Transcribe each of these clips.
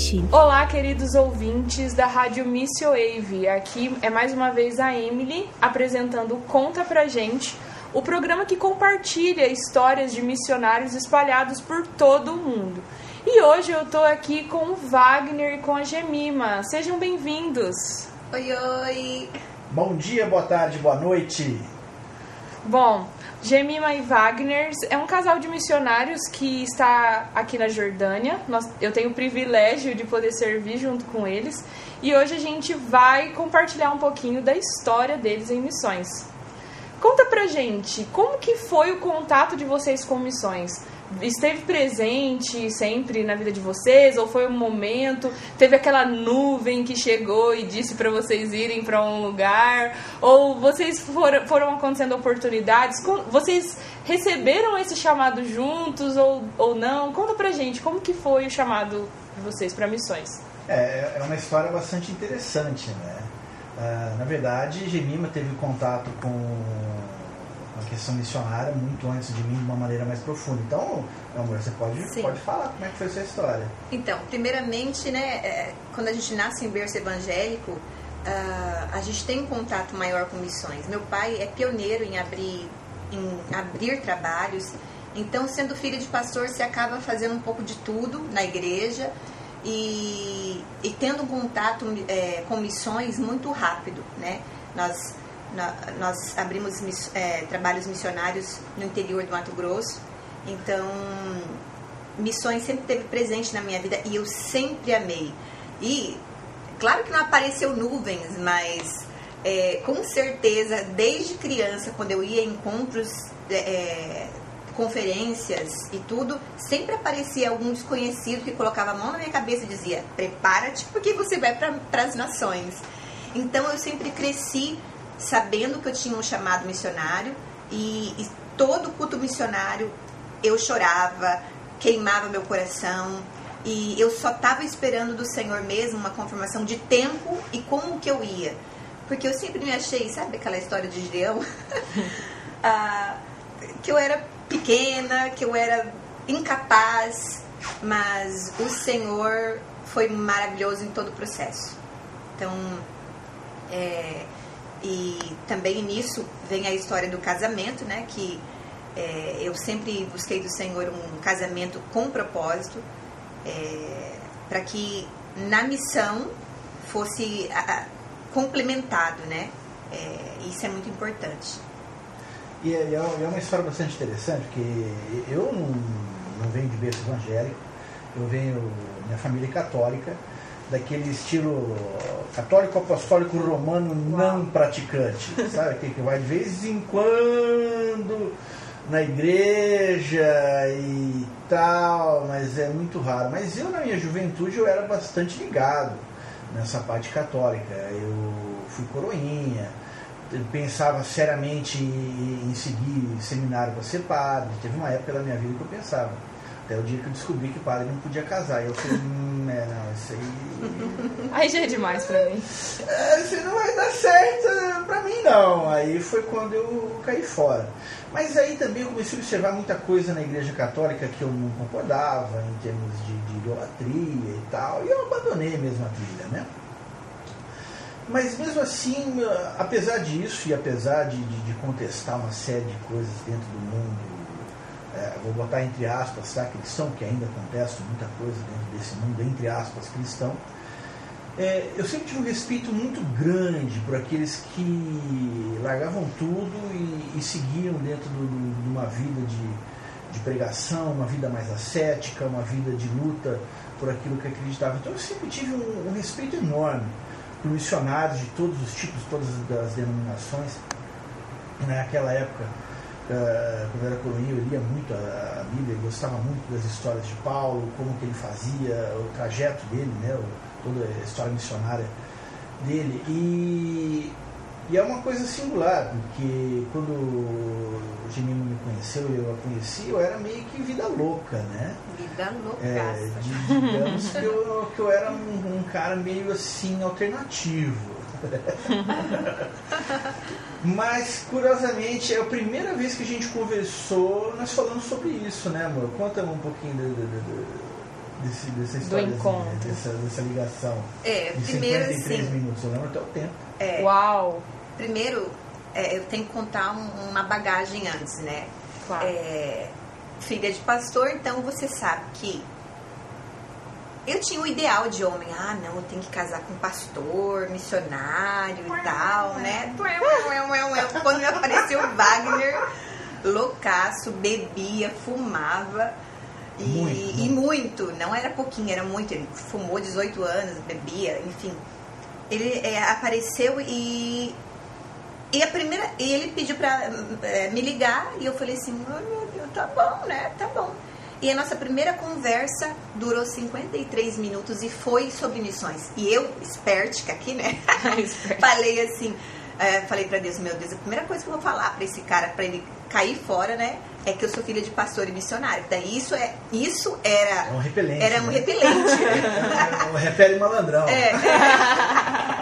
gente. Olá, queridos ouvintes da Rádio Missio Wave. Aqui é mais uma vez a Emily apresentando Conta Pra Gente, o programa que compartilha histórias de missionários espalhados por todo o mundo. E hoje eu tô aqui com o Wagner e com a Gemima. Sejam bem-vindos. Oi, oi. Bom dia, boa tarde, boa noite. Bom, Gemima e Wagner é um casal de missionários que está aqui na Jordânia. Nós, eu tenho o privilégio de poder servir junto com eles. E hoje a gente vai compartilhar um pouquinho da história deles em missões. Conta pra gente, como que foi o contato de vocês com missões? Esteve presente sempre na vida de vocês? Ou foi um momento, teve aquela nuvem que chegou e disse para vocês irem para um lugar? Ou vocês foram, foram acontecendo oportunidades? Vocês receberam esse chamado juntos ou, ou não? Conta pra gente, como que foi o chamado de vocês para missões? É, é uma história bastante interessante, né? Uh, na verdade, Gemima teve contato com uma questão missionária muito antes de mim de uma maneira mais profunda. Então, amor, você pode, pode falar como é que foi essa história. Então, primeiramente, né, é, quando a gente nasce em berço evangélico, uh, a gente tem um contato maior com missões. Meu pai é pioneiro em abrir, em abrir trabalhos. Então, sendo filho de pastor, você acaba fazendo um pouco de tudo na igreja e, e tendo um contato é, com missões muito rápido, né? Nós nós abrimos é, trabalhos missionários no interior do Mato Grosso. Então, missões sempre teve presente na minha vida e eu sempre amei. E, claro que não apareceu nuvens, mas é, com certeza, desde criança, quando eu ia em encontros, é, é conferências e tudo, sempre aparecia algum desconhecido que colocava a mão na minha cabeça e dizia: prepara-te porque você vai para as nações. Então eu sempre cresci sabendo que eu tinha um chamado missionário e, e todo culto missionário eu chorava, queimava meu coração e eu só estava esperando do Senhor mesmo uma confirmação de tempo e como que eu ia. Porque eu sempre me achei, sabe aquela história de Gideão? ah, que eu era pequena, que eu era incapaz, mas o Senhor foi maravilhoso em todo o processo. Então, é, e também nisso vem a história do casamento, né? Que é, eu sempre busquei do Senhor um casamento com propósito, é, para que na missão fosse a, a, complementado, né? É, isso é muito importante. E é, é, uma história bastante interessante, porque eu não, não venho de berço evangélico, eu venho, minha família é católica, daquele estilo católico apostólico romano não praticante, sabe? Que, que vai de vez em quando na igreja e tal, mas é muito raro. Mas eu na minha juventude eu era bastante ligado nessa parte católica. Eu fui coroinha, eu pensava seriamente em seguir seminário para ser padre. Teve uma época da minha vida que eu pensava até o dia que eu descobri que o padre não podia casar. E eu falei, hum, é, não, isso aí. Aí já é demais pra mim. É, isso não vai dar certo pra mim, não. Aí foi quando eu caí fora. Mas aí também eu comecei a observar muita coisa na igreja católica que eu não concordava, em termos de, de idolatria e tal. E eu abandonei mesmo a trilha, né? Mas mesmo assim, apesar disso e apesar de, de, de contestar uma série de coisas dentro do mundo é, vou botar entre aspas, tá, cristão, que ainda acontece muita coisa dentro desse mundo, entre aspas, cristão, é, eu sempre tive um respeito muito grande por aqueles que largavam tudo e, e seguiam dentro de uma vida de, de pregação, uma vida mais ascética, uma vida de luta por aquilo que acreditava. Então eu sempre tive um, um respeito enorme por missionários de todos os tipos, todas as denominações. Naquela época, quando era coroinha, eu lia muito a, Bíblia, gostava muito das histórias de Paulo, como que ele fazia, o trajeto dele, né, toda a história missionária dele. E, e, é uma coisa singular, porque quando o Gemino me conheceu e eu a conheci, eu era meio que vida louca, né? Vida louca. É, digamos que eu, que eu era um, um cara meio assim alternativo. Mas, curiosamente, é a primeira vez que a gente conversou, nós falamos sobre isso, né, amor? Conta um pouquinho do, do, do, desse, dessa história, Do encontro. dessa, dessa ligação. É, De primeiro 53 assim, minutos, eu lembro até o tempo. é, Uau! primeiro é, eu tenho que contar um- uma bagagem antes, né? Claro. É, filha de pastor, então você sabe que eu tinha o ideal de homem. Ah, não, eu tenho que casar com pastor, missionário e tal, né? Quando me apareceu o Wagner, loucaço, bebia, fumava. E Muito, e muito, não era pouquinho, era muito. Ele fumou 18 anos, bebia, enfim. Ele é, apareceu e e a primeira, e ele pediu pra eh, me ligar e eu falei assim, oh, meu Deus, tá bom, né? Tá bom. E a nossa primeira conversa durou 53 minutos e foi sobre missões. E eu, espertica aqui, né? Falei assim, eh, falei pra Deus, meu Deus, a primeira coisa que eu vou falar pra esse cara, pra ele cair fora, né? É que eu sou filha de pastor e missionário. Daí isso é, isso É era, um repelente. era um né? repelente. É um repele malandrão. É, é.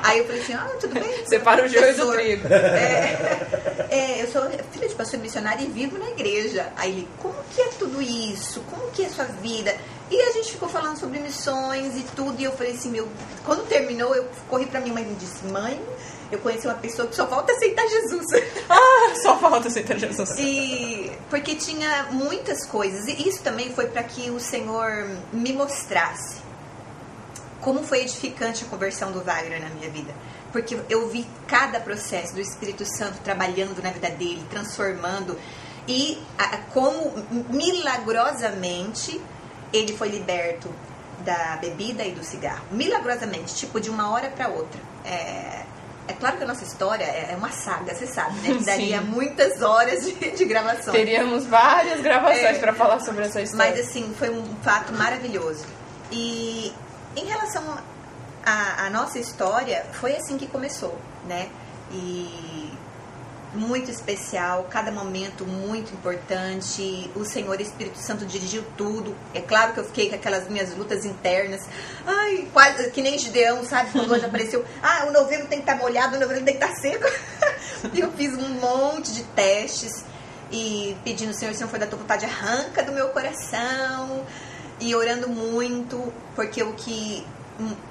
Aí eu falei assim, ah, tudo bem. Separa o joio do trigo. É, é, eu sou filha de pastor missionário e vivo na igreja. Aí ele, como que é tudo isso? Como que é a sua vida? E a gente ficou falando sobre missões e tudo. E eu falei assim, meu... Quando terminou, eu corri pra minha mãe e disse, mãe, eu conheci uma pessoa que só falta aceitar Jesus. Ah, só falta aceitar Jesus. E porque tinha muitas coisas. E isso também foi para que o Senhor me mostrasse como foi edificante a conversão do Wagner na minha vida. Porque eu vi cada processo do Espírito Santo trabalhando na vida dele, transformando. E a- como milagrosamente ele foi liberto da bebida e do cigarro. Milagrosamente, tipo de uma hora para outra. É, é claro que a nossa história é é uma saga, você sabe, né? Que daria Sim. muitas horas de, de gravação. Teríamos várias gravações É. pra falar sobre essa história. Mas assim, foi um fato maravilhoso. E em relação à nossa história, foi assim que começou, né? E muito especial, cada momento muito importante. O Senhor Espírito Santo dirigiu tudo. É claro que eu fiquei com aquelas minhas lutas internas. Ai, quase que nem Gideão, sabe? Quando hoje apareceu, ah, o novembro tem que estar molhado, o novembro tem que estar seco. e eu fiz um monte de testes e pedindo, Senhor, Senhor, foi da tua vontade, arranca do meu coração. E orando muito, porque o que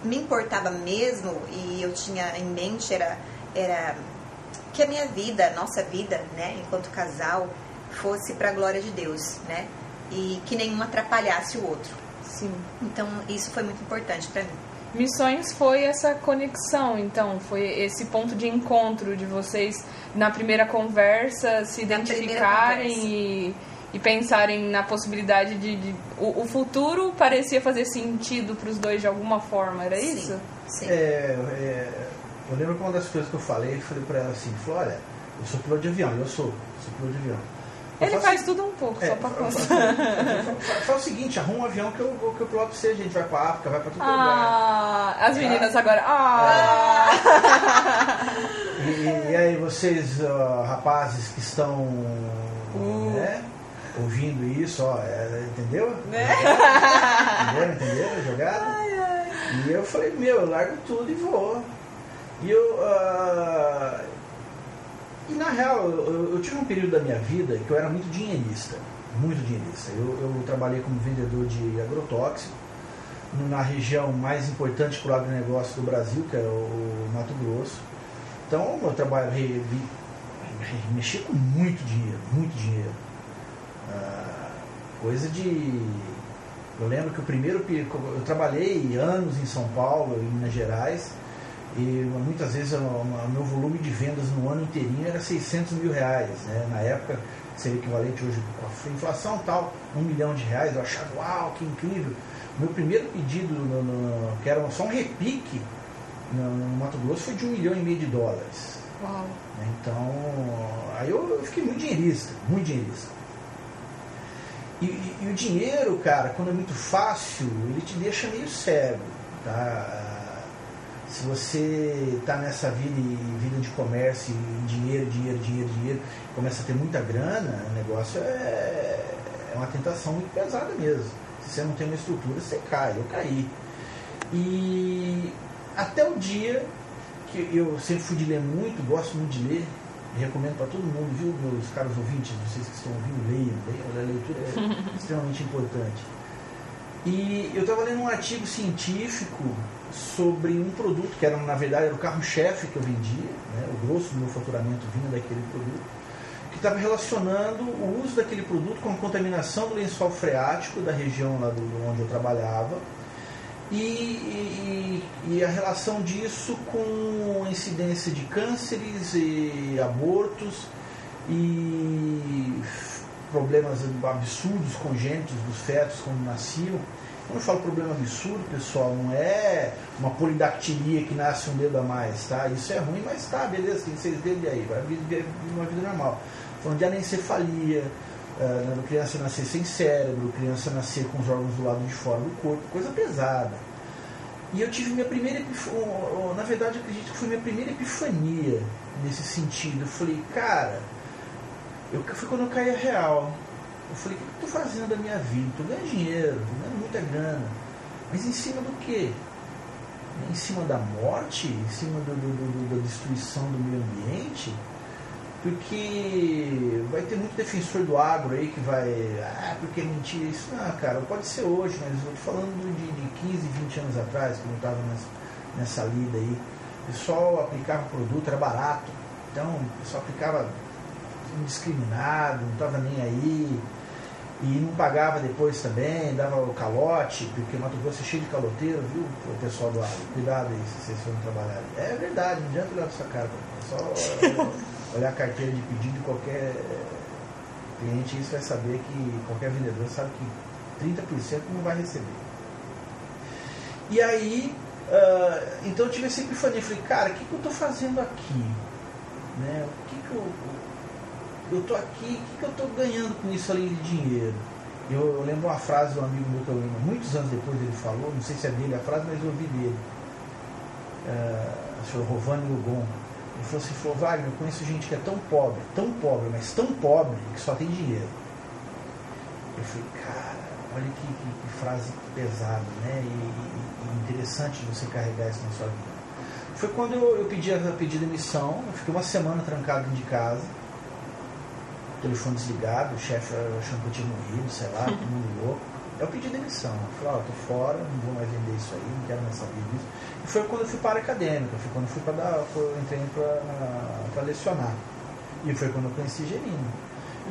me importava mesmo e eu tinha em mente era, era que a minha vida, a nossa vida, né, enquanto casal, fosse para a glória de Deus, né? E que nenhum atrapalhasse o outro. Sim. Então, isso foi muito importante para mim. Missões foi essa conexão, então, foi esse ponto de encontro de vocês na primeira conversa se Na identificarem e, e pensarem na possibilidade de. de- o, o futuro parecia fazer sentido para os dois de alguma forma, era Sim, isso? Sim. É, é, eu lembro que uma das coisas que eu falei, eu falei pra ela assim, olha, eu sou piloto de avião, eu sou, sou piloto de avião. Eu Ele faço- faz tudo um pouco, É, só pra fa- constar. fa- fa- Faz o seguinte, arruma um avião que eu, que eu piloto pra você, a gente vai pra África, vai pra todo lugar. Ah, as meninas agora. Ah! E, e aí vocês, ó, rapazes que estão Uh. né, ouvindo isso, ó, é, entendeu? Né? Entendeu? Entendeu? a Jogada? E eu falei, meu, eu largo tudo e vou. E eu. ah, e na real, eu, eu- tive um período da minha vida que eu era muito dinheirista. Muito dinheirista. Eu, eu trabalhei como vendedor de agrotóxico na região mais importante para o agronegócio do Brasil, que é o Mato Grosso. Então eu trabalhei, mexi com muito dinheiro, muito dinheiro. Ah, coisa de. Eu lembro que o primeiro. Eu trabalhei anos em São Paulo, em Minas Gerais, e muitas vezes o meu volume de vendas no ano inteirinho era 600 mil reais. Né? Na época seria equivalente hoje com a inflação tal, um milhão de reais. Eu achava, uau, que incrível. Meu primeiro pedido, no, no- que era só um repique no, no Mato Grosso, foi de um milhão e meio de dólares. Uau. Então, aí eu, eu fiquei muito dinheirista, muito dinheirista. E, e- e o dinheiro, cara, quando é muito fácil, ele te deixa meio cego, tá? Se você está nessa vida, vida de comércio, dinheiro, dinheiro, dinheiro, dinheiro, começa a ter muita grana, o negócio é, é uma tentação muito pesada mesmo. Se você não tem uma estrutura, você cai. Eu caí. E até o dia que eu sempre fui de ler muito, gosto muito de ler, recomendo para todo mundo, viu, meus caros ouvintes, vocês que estão ouvindo, leiam, leiam, a leitura é extremamente importante. E eu estava lendo um artigo científico sobre um produto que era, na verdade, era o carro-chefe que eu vendia, né? o grosso do meu faturamento vinha daquele produto, que estava relacionando o uso daquele produto com a contaminação do lençol freático da região lá do, onde eu trabalhava e, e, e, a relação disso com a incidência de cânceres e abortos e problemas absurdos congênitos dos fetos quando nasciam. Quando eu falo problema absurdo, pessoal, não é uma polidactilia que nasce um dedo a mais, tá? Isso é ruim, mas tá, beleza, tem seis dedos e aí, vai viver uma vida normal. Falando de anencefalia, uh, criança nascer sem cérebro, criança nascer com os órgãos do lado de fora do corpo, coisa pesada. E eu tive minha primeira na verdade acredito que foi minha primeira epifania nesse sentido. Eu falei, cara, eu, foi quando eu caí a real. Eu falei, o que eu estou fazendo da minha vida? Estou ganhando dinheiro, ganhando muita grana. Mas em cima do quê? Em cima da morte? Em cima do, do, do, da destruição do meio ambiente? Porque vai ter muito defensor do agro aí que vai. Ah, porque mentira isso. Não, cara, pode ser hoje, mas eu estou falando de, de 15, 20 anos atrás, que eu estava nessa, nessa lida aí. O pessoal aplicava produto, era barato. Então, o pessoal aplicava indiscriminado, não estava nem aí. E não pagava depois também, dava o calote, porque Mato Grosso é cheio de caloteiro, viu, o pessoal do agro. Cuidado aí se vocês forem trabalhar. É verdade, não adianta olhar para sua cara, só olhar a carteira de pedido de qualquer cliente, isso vai saber que qualquer vendedor sabe que 30% não vai receber. E aí, uh, então eu tive essa epifania, falei, cara, o que, que eu estou fazendo aqui? Né? O que, que eu tô aqui, o que, que eu estou ganhando com isso além de dinheiro? Eu, eu, lembro uma frase de um amigo meu que eu lembro, muitos anos depois ele falou, não sei se é dele a frase, mas eu ouvi dele. Uh, o senhor Rovani Lugon. Ele falou assim, falou, Wagner, eu conheço gente que é tão pobre, tão pobre, mas tão pobre que só tem dinheiro. Eu falei, cara, olha que, que, que frase pesada, né? E, e, e, interessante você carregar isso na sua vida. Foi quando eu, eu pedi, a, pedi demissão, eu fiquei uma semana trancado dentro de casa telefone desligado, o chefe achando que eu tinha morrido, sei lá, todo mundo louco. Eu pedi demissão. Eu falei, ó, oh, tô fora, não vou mais vender isso aí, não quero mais saber disso. E foi quando eu fui para a acadêmica, foi quando eu fui para dar, foi, eu entrei para lecionar. E foi quando eu conheci Gerino.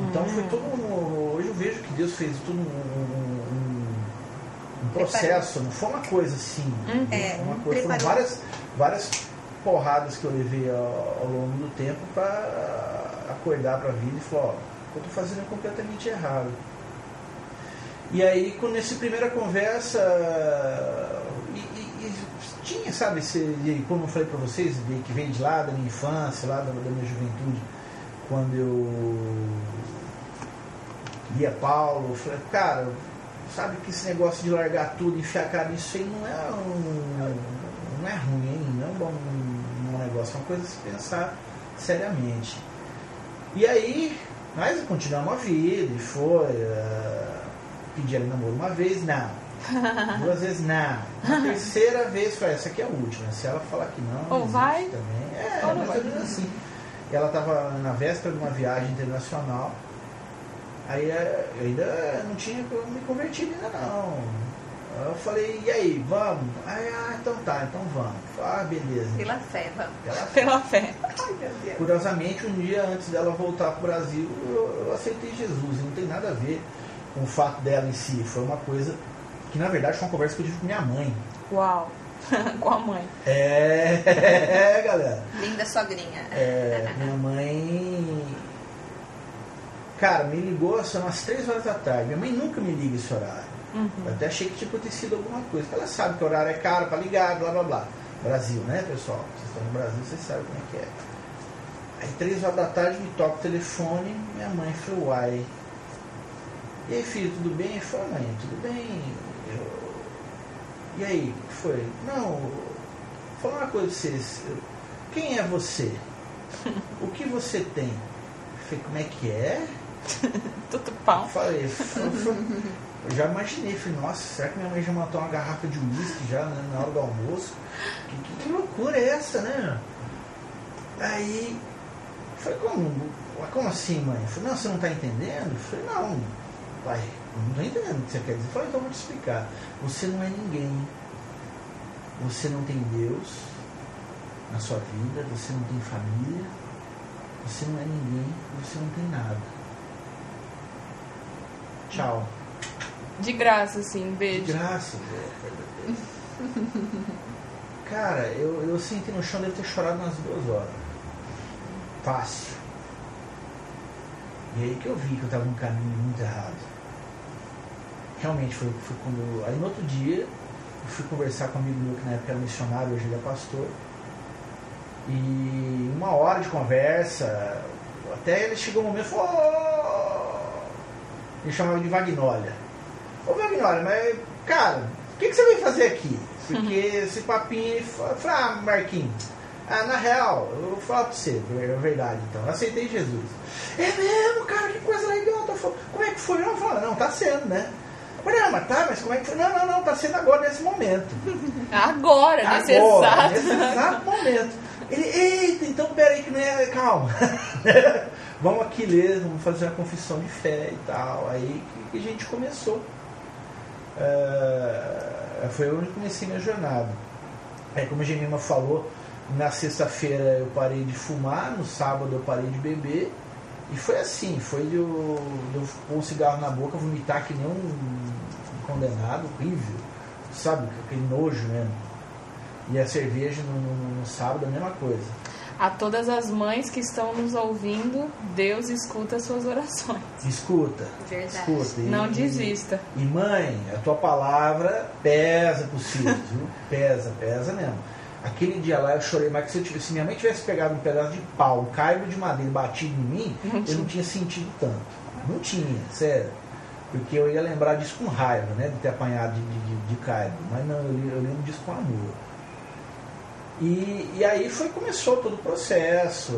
Então foi hum. todo um, Hoje eu vejo que Deus fez tudo um, um, um processo, não foi uma coisa assim. Hum, é, uma coisa, foram várias, várias porradas que eu levei ao, ao longo do tempo para acordar para a vida e falar, ó, o que eu estou fazendo é completamente errado. E aí, com nessa primeira conversa, e, e, e tinha, sabe, esse, como eu falei para vocês, que vem de lá da minha infância, lá da, da minha juventude, quando eu lia Paulo, eu falei, cara, sabe que esse negócio de largar tudo enfiar a cara nisso aí não é um, não é ruim, hein? não é um bom um negócio, é uma coisa a se pensar seriamente. E aí, nós continuamos a vida e foi. Uh, pedi ela namoro uma vez, não. Duas vezes não. A terceira vez foi essa aqui é a última. Se ela falar que não, Ou vai? também. É, Ou mais ou menos assim. Ela estava na véspera de uma viagem internacional. Aí eh, eu ainda não tinha me convertido ainda não. Eu falei, e aí, vamos? Aí, ah, então tá, então vamos. Ah, beleza. Pela fé, vamos. Pela fé. Pela fé. Ai, Curiosamente, um dia antes dela voltar para o Brasil, eu, eu aceitei Jesus. Não tem nada a ver com o fato dela em si. Foi uma coisa que, na verdade, foi uma conversa que eu tive com minha mãe. Uau! com a mãe. É, é galera. Linda sogrinha. É, minha mãe. Cara, me ligou, são umas 3 horas da tarde. Minha mãe nunca me liga esse horário. Uhum. Eu até achei que tinha acontecido alguma coisa. Ela sabe que o horário é caro para ligar, blá blá blá. Brasil, né, pessoal? Vocês estão no Brasil, vocês sabem como é que é. Aí, três horas da tarde, me toca o telefone. Minha mãe falou, uai. E aí, filho, tudo bem? Eu falei, mãe, tudo bem. Eu... E aí, o que foi? Não, vou falar uma coisa pra vocês. Quem é você? O que você tem? Eu falei, como é que é? Tudo pau. Falei, eu já imaginei, falei, nossa, será que minha mãe já matou uma garrafa de uísque já né, na hora do almoço? Que, que, loucura é essa, né? Aí, falei, como, como assim, mãe? Eu falei, não, você não está entendendo? Eu falei, não, pai, não tô entendendo o que você quer dizer. Eu falei, então eu vou te explicar. Você não é ninguém. Você não tem Deus na sua vida, você não tem família, você não é ninguém, você não tem nada. Tchau. De graça, assim, beijo. De graça, velho. Cara, eu, eu senti no chão, deve ter chorado umas duas horas. Fácil. E aí que eu vi que eu estava num caminho muito errado. Realmente foi, foi quando. Aí no outro dia, eu fui conversar com um amigo meu que na época era missionário, hoje ele é pastor. E uma hora de conversa, até ele chegou um momento e falou. Ele chamava de Vagnólia. Ô Vagnólia, mas, cara, o que, que você veio fazer aqui? Porque esse papinho. Falei, ah, Marquinhos, ah, na real, eu vou falar pra você, é verdade então. Eu aceitei Jesus. É mesmo, cara, que coisa legal. Tô falando, como é que foi? Eu falei, não, tá sendo, né? Mas tá, mas como é que? Não, não, não, tá sendo agora nesse momento. Agora, nesse Agora, exato. nesse exato momento. Ele, eita, então peraí que não é. Calma. vamos aqui ler, vamos fazer uma confissão de fé e tal. Aí que, a gente começou. É, foi onde eu comecei minha jornada. Aí como a Gemima falou, na sexta-feira eu parei de fumar, no sábado eu parei de beber. E foi assim, foi de eu, pôr um cigarro na boca, vomitar que nem um condenado, horrível, sabe? Aquele nojo mesmo. E a cerveja no, no- no sábado a mesma coisa. A todas as mães que estão nos ouvindo, Deus escuta suas orações. Escuta. Verdade. Escuta. E- Não e- desista. E mãe, a tua palavra pesa pros filhos, viu? Pesa, pesa mesmo. Aquele dia lá eu chorei mais que se, eu tivesse, se minha mãe tivesse pegado um pedaço de pau, um caibo de madeira batido em mim, eu não tinha sentido tanto. Não tinha, sério. Porque eu ia lembrar disso com raiva, né? De ter apanhado de, de, de, caibo. Mas não, eu, eu lembro disso com amor. E, e aí foi, começou todo o processo.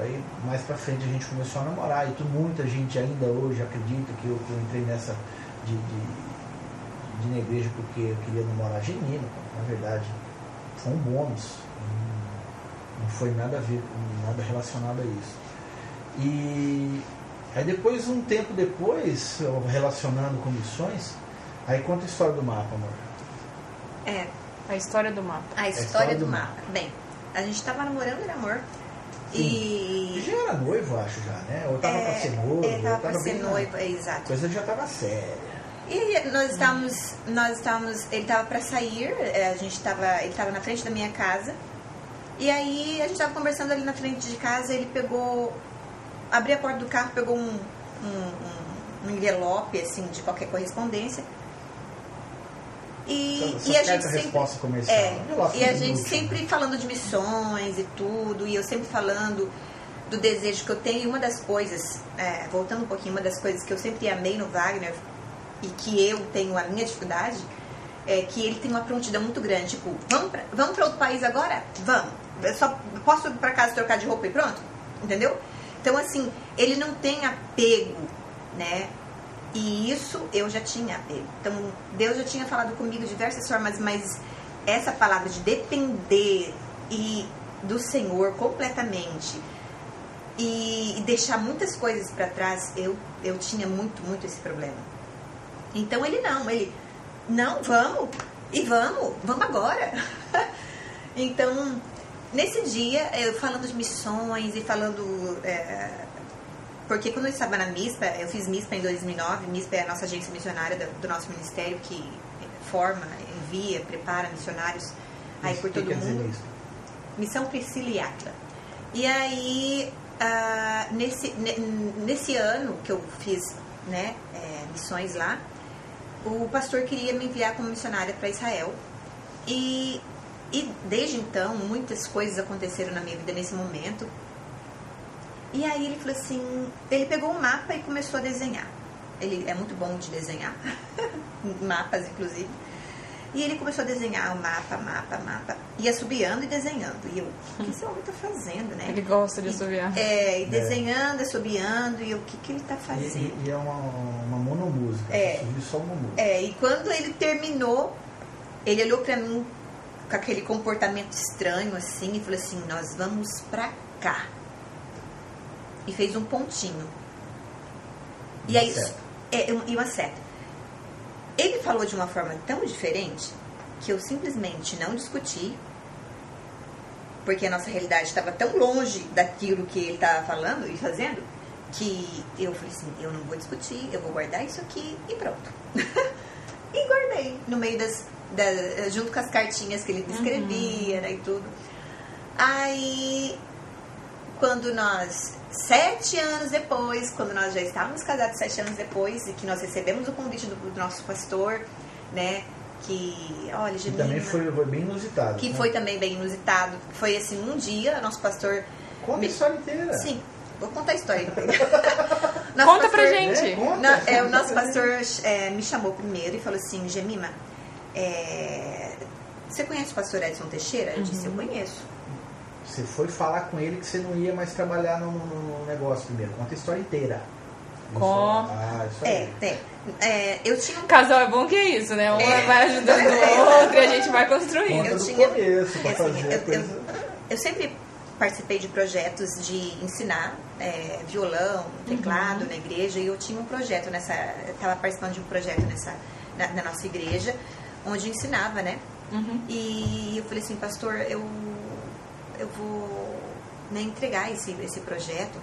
Aí mais pra frente a gente começou a namorar. E tu, muita gente ainda hoje acredita que eu, que eu entrei nessa de, de, de ir na igreja porque eu queria namorar Genina. Na verdade, foi um bônus. Não, foi nada a ver nada relacionado a isso. E aí depois, um tempo depois, relacionando com missões, aí conta a história do mapa, amor. É, A história do mapa. a história, história do, do mapa. mapa. Bem, a gente tava namorando, era amor. E. Já era noivo, acho já, né? Ou tava é, pra ser noivo. Ele tava ou pra ser noivo, é, A exato. coisa já tava séria. E nós estávamos, nós estávamos, ele estava para sair, é, a gente tava, ele estava na frente da minha casa. E aí a gente estava conversando ali na frente de casa, ele pegou, abriu a porta do carro, pegou um, um, um envelope assim de qualquer correspondência. E, e a gente sempre comercial. é, e a gente sempre falando de missões e tudo, e eu sempre falando do desejo que eu tenho. E uma das coisas, é, voltando um pouquinho, uma das coisas que eu sempre amei no Wagner e que eu tenho a minha dificuldade é que ele tem uma prontidão muito grande. Tipo, vamos pra, vamos pra outro país agora? Vamos. Eu só posso ir pra casa trocar de roupa e pronto? Entendeu? Então, assim, ele não tem apego, né? E isso eu já tinha apego. Então, Deus já tinha falado comigo de diversas formas, mas essa palavra de depender e do Senhor completamente e, e deixar muitas coisas para trás, eu, eu tinha muito, muito esse problema. Então ele não, ele, não, vamos, e vamos, vamos agora. então, nesse dia, eu falando de missões e falando. é, porque quando eu estava na MISPA, eu fiz MISPA em 2009, MISPA é a nossa agência missionária do, do nosso ministério que forma, envia, prepara missionários aí por todo mundo. isso? Missão Priscila e aí, ah, nesse, ne- nesse ano que eu fiz né, é, missões lá, o pastor queria me enviar como missionária para Israel. E, e desde então, muitas coisas aconteceram na minha vida nesse momento. E aí ele falou assim, ele pegou um mapa e começou a desenhar. Ele é muito bom de desenhar, mapas inclusive. E ele começou a desenhar o mapa, mapa, mapa. Ia subiando e desenhando. E eu, o que esse homem tá fazendo, né? Ele gosta de assoviar. É, e desenhando, assobiando, e eu, o que, que ele tá fazendo? e- e é uma, uma monomúsica. É. Só uma música. É, e quando ele terminou, ele olhou pra mim com aquele comportamento estranho assim e falou assim: Nós vamos pra cá. E fez um pontinho. E aí. É, um- e uma seta. Ele falou de uma forma tão diferente que eu simplesmente não discuti, porque a nossa realidade estava tão longe daquilo que ele estava falando e fazendo, que eu falei assim, eu não vou discutir, eu vou guardar isso aqui e pronto. e guardei no meio das, da- junto com as cartinhas que ele escrevia né, e tudo. Aí quando nós, sete anos depois, quando nós já estávamos casados sete anos depois, e que nós recebemos o convite do, do nosso pastor, né? Que, olha, Que Janina, também foi, foi bem inusitado. que né? foi também bem inusitado. Foi assim, um dia, nosso pastor. Conta a me- história inteira. Sim, vou contar a história. Nosso Conta pra pastor- gente. É, conta. Na- é, o nosso pastor é, me chamou primeiro e falou assim, Gemima, é, você conhece o pastor Edson Teixeira? Eu disse, eu Uhum. conheço. Você foi falar com ele que você não ia mais trabalhar no, no- no negócio primeiro. Conta a história inteira. Com- Ah, isso É, tem. É, eu tinha um Casal é bom que é isso, né? Um É. vai ajudando o outro e a gente vai construindo. Conta eu do tinha- começo, pra assim, fazer eu- coisa... Eu sempre participei de projetos de ensinar é, violão, teclado Uhum. na igreja e eu tinha um projeto nessa, estava participando de um projeto nessa na, na nossa igreja onde eu ensinava, né? Uhum. E eu falei assim, pastor, eu eu vou né, entregar esse esse projeto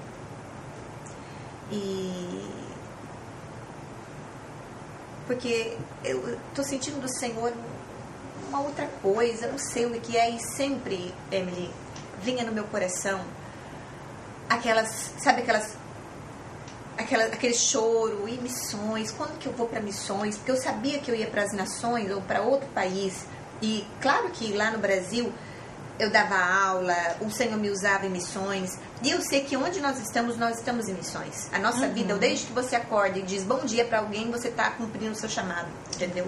e porque eu tô sentindo do Senhor uma outra coisa, não sei o que é, e sempre, Emily, vinha no meu coração aquelas, sabe aquelas, aquela, aquele choro e missões, quando que eu vou para missões? Porque eu sabia que eu ia para as nações ou para outro país, e claro que lá no Brasil eu dava aula, o Senhor me usava em missões, e eu sei que onde nós estamos, nós estamos em missões. A nossa vida, desde que você acorda e diz bom dia para alguém, você está cumprindo o seu chamado, entendeu?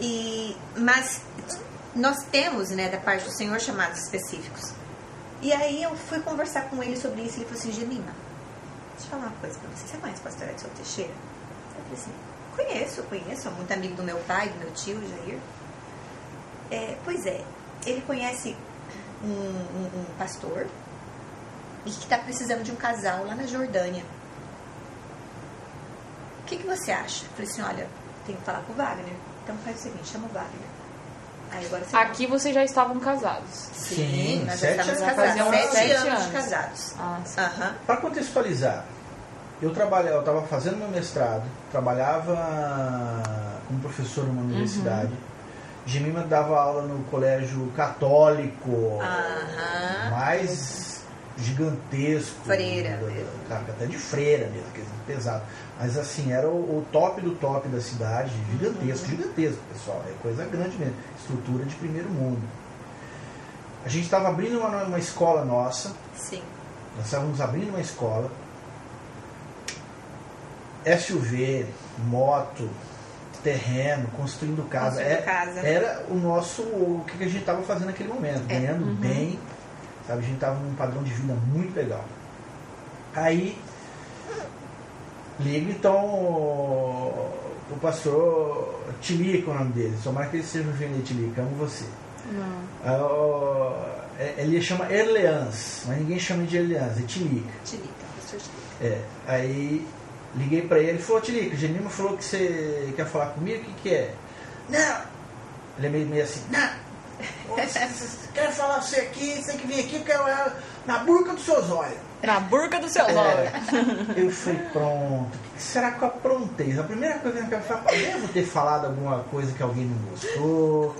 E, mas nós temos, né, da parte do Senhor, chamados específicos. E aí eu fui conversar com ele sobre isso e ele falou assim, Gemima, deixa eu falar uma coisa pra você. Você conhece o pastor Edson Teixeira? Eu falei assim, conheço, conheço, é muito amigo do meu pai, do meu tio, Jair. É, pois é, ele conhece um, um- um pastor e que está precisando de um casal lá na Jordânia. O que, que você acha? Eu falei assim, olha, tem que falar com o Wagner. Então faz o seguinte, chama o Wagner. Aí agora você Aqui vocês já estavam casados. Sim, Sim, nós já sete estamos anos. casados. Faziam Sete, sete anos, anos. de casados. Ah, sim. Aham. Para contextualizar, eu trabalhava, eu estava fazendo meu mestrado, trabalhava como professor numa universidade. Gemima dava aula no colégio católico, Aham. mais gigantesco. Freira da- mesmo. da- Até de freira mesmo, quer dizer, pesado. Mas assim, era o, o top do top da cidade, gigantesco, gigantesco, pessoal. É coisa grande mesmo. Estrutura de primeiro mundo. A gente estava abrindo uma, uma escola nossa, Sim. nós estávamos abrindo uma escola. SUV, moto, terreno, construindo casa. Construindo É- casa. Era o nosso. O que a gente estava fazendo naquele momento. É. Ganhando bem. Sabe? A gente estava num padrão de vida muito legal. Aí. Liga então o pastor Tilica, o nome dele. Tomara que ele seja um gênio Tilica, amo você. Não. É- ele chama Erleans, mas ninguém chama de Erleans, é Tilica. Tilica, pastor Tilica. É, aí liguei pra ele e falou, Tilica, Genima falou que você quer falar comigo, o que, que é? Não! Ele é meio, meio assim, não! Quero falar com você aqui, você tem que vir aqui, eu quero ela na burca dos seus olhos. Na burca do seu É. olhos. Eu falei, pronto, o que será que eu aprontei? A primeira coisa que eu quero falar, eu devo ter falado alguma coisa que alguém não gostou.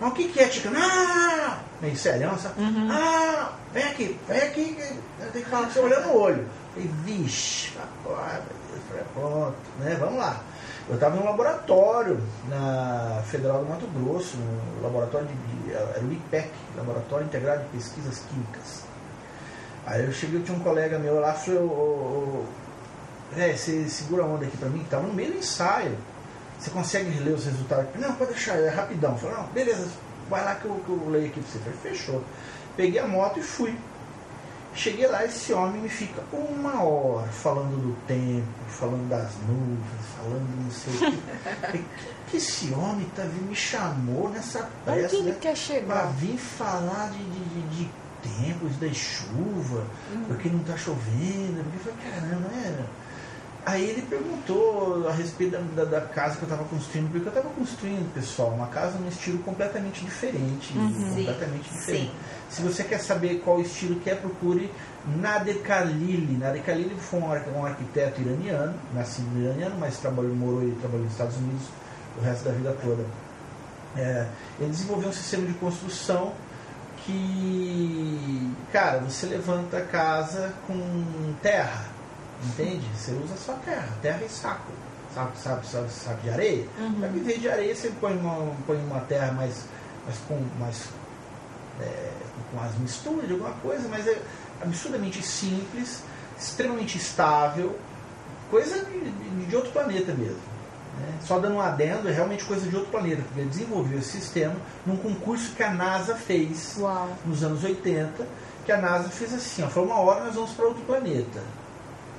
Mas o que, que é, Tica? Não! Meio sério, sabe? Ah, vem aqui, vem aqui, eu tenho que falar com você olhando no olho. Eu falei, vixe, agora, eu falei, pronto, né? Vamos lá. Eu estava no laboratório na Federal do Mato Grosso, no laboratório de. Era o IPEC, Laboratório Integrado de Pesquisas Químicas. Aí eu cheguei, tinha um colega meu lá, falei, ô, é, você segura a onda aqui pra mim, que no meio do ensaio. Você consegue ler os resultados? Não, pode deixar, é rapidão. Falei, não, beleza, vai lá que eu, que eu leio aqui pra você. Falei, fechou. Peguei a moto e fui. Cheguei lá, esse homem me fica uma hora falando do tempo, falando das nuvens, falando não sei o que. Que, esse homem tá me chamou nessa Onde pressa, ele né? quer Pra chegar? vir falar de, de, de, de tempos, da chuva, porque não tá chovendo. Porque eu falei, caramba, é. Aí ele perguntou a respeito da, da, da casa que eu estava construindo, porque eu estava construindo, pessoal, uma casa num estilo completamente diferente. Uhum. Completamente Sim, diferente. sim. Se você quer saber qual estilo que é, procure Nader Khalili. Nader Khalili foi um, ar- um arquiteto iraniano, nascido iraniano, mas trabalhou, morou e trabalhou nos Estados Unidos o resto da vida toda. É, ele desenvolveu um sistema de construção que, cara, você levanta a casa com terra, entende? Você usa só terra, terra e saco. Sabe, sabe, saco de areia? Uhum. Em vez de areia, você põe uma, põe uma terra mais, mais com mais é, com as misturas de alguma coisa, mas é absurdamente simples, extremamente estável, coisa de, de outro planeta mesmo. né? Só dando um adendo, é realmente coisa de outro planeta, porque ele desenvolveu esse sistema num concurso que a NASA fez Uau. nos anos 80, que a NASA fez assim, ó, falou uma hora nós vamos para outro planeta.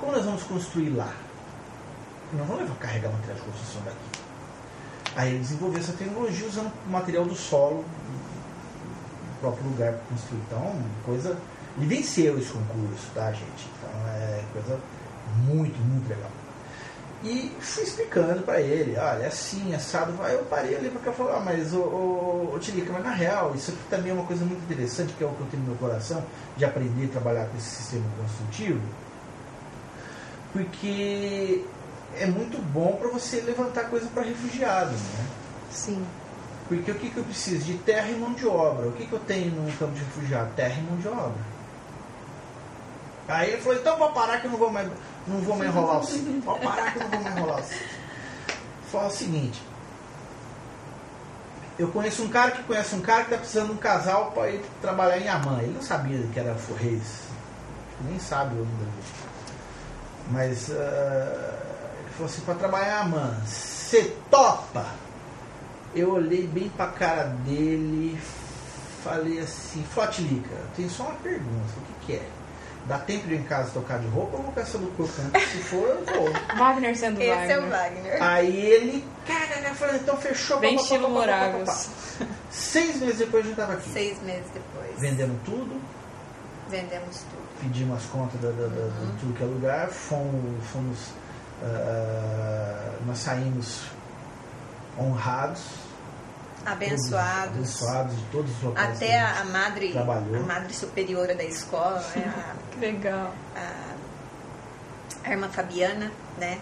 Como nós vamos construir lá? Não vamos levar carregar material de construção daqui. Aí ele desenvolveu essa tecnologia usando material do solo no próprio lugar para construir. Então, coisa. Ele venceu esse concurso, tá, gente? Então é coisa muito, muito legal. E fui explicando para ele, olha, é assim, assado. Aí eu parei ali para cá e falei, ah, mas, ô Tilica, mas na real, isso aqui também é uma coisa muito interessante, que é o que eu tenho no meu coração, de aprender a trabalhar com esse sistema construtivo, porque é muito bom para você levantar coisa para refugiado, né? Sim. Porque o que, que eu preciso? De terra e mão de obra. O que, que eu tenho num campo de refugiado? Terra e mão de obra. Aí ele falou, então vou parar que eu não vou mais, não vou mais enrolar o ciclo. Vou parar que eu não vou mais enrolar o ciclo. Fala o seguinte. Eu conheço um cara que conhece um cara que está precisando de um casal para ir trabalhar em Amã. Ele não sabia que era Forreis. Nem sabe ainda. Mas ah, ele falou assim, para trabalhar Amã, você topa? Eu olhei bem pra cara dele, falei assim, Flotilica, eu tenho só uma pergunta, o que, que é? Dá tempo de ir em casa trocar de roupa ou vou caçar do corpo? Se for, eu vou. Wagner sendo Esse é o Wagner. Wagner. Aí ele, cara, eu falei, então fechou. Bem pá, estilo pá. Seis meses depois a gente tava aqui. Seis meses depois. Vendemos tudo, Vendemos tudo. Pedimos as contas da, da- da- de tudo que é lugar, fomos, fomos ah, nós saímos honrados, Abençoados. abençoados de todos os locais. Até a a, a madre, trabalhou. a madre superiora da escola, né, Que legal. a, a- a irmã Fabiana, né?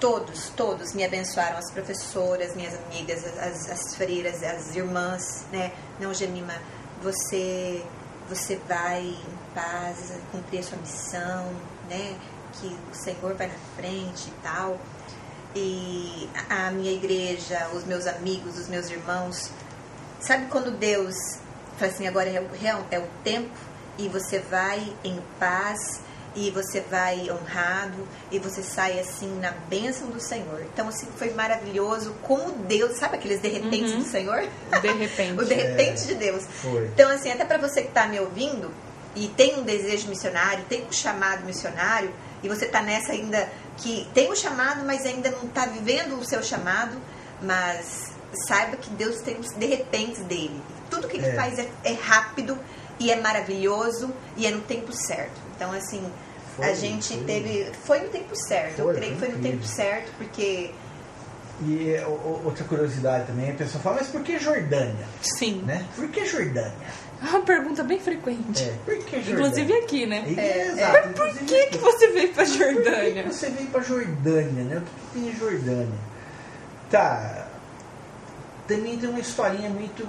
Todos, todos me abençoaram, as professoras, minhas amigas, as, as freiras, as irmãs, né? Não, Gemima, você, você vai paz, cumprir a sua missão, né? Que o Senhor vai na frente e tal. E a minha igreja, os meus amigos, os meus irmãos, Sabe quando Deus fala assim, agora é o, real- é o tempo e você vai em paz e você vai honrado e você sai assim na bênção do Senhor. Então assim foi maravilhoso como Deus, sabe aqueles de repente Uhum. do Senhor? De repente. o de repente de Deus. Foi. Então assim, até para você que está me ouvindo e tem um desejo missionário, tem um chamado missionário e você está nessa ainda que tem o chamado, mas ainda não está vivendo o seu chamado, mas saiba que Deus tem os de repente dele. Tudo que ele É. faz é, é rápido e é maravilhoso e é no tempo certo. Então assim, Foi, a gente foi. teve foi no tempo certo. Foi, Eu creio que foi no tempo certo porque E é, outra curiosidade também, a pessoa fala, mas por que Jordânia? Sim. Né? Por que Jordânia? É uma pergunta bem frequente. É, por que Jordânia? Inclusive aqui, né? É, É, exato, Por inclusive que, que você veio pra Por que Jordânia? você veio pra Jordânia, né? O que, que tem em Jordânia? Tá. Também tem uma historinha muito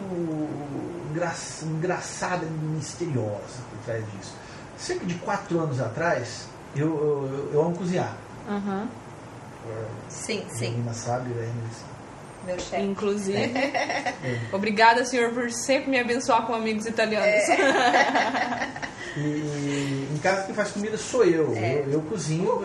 engra- engraçada e misteriosa por trás disso. Cerca de quatro anos atrás, eu, eu, eu amo cozinhar. Aham. sim, A sim, menina sabe, a Emily sabe. Meu chefe. Inclusive. Obrigada, senhor, por sempre me abençoar com amigos italianos. E em casa quem faz comida sou eu. É. Eu, eu cozinho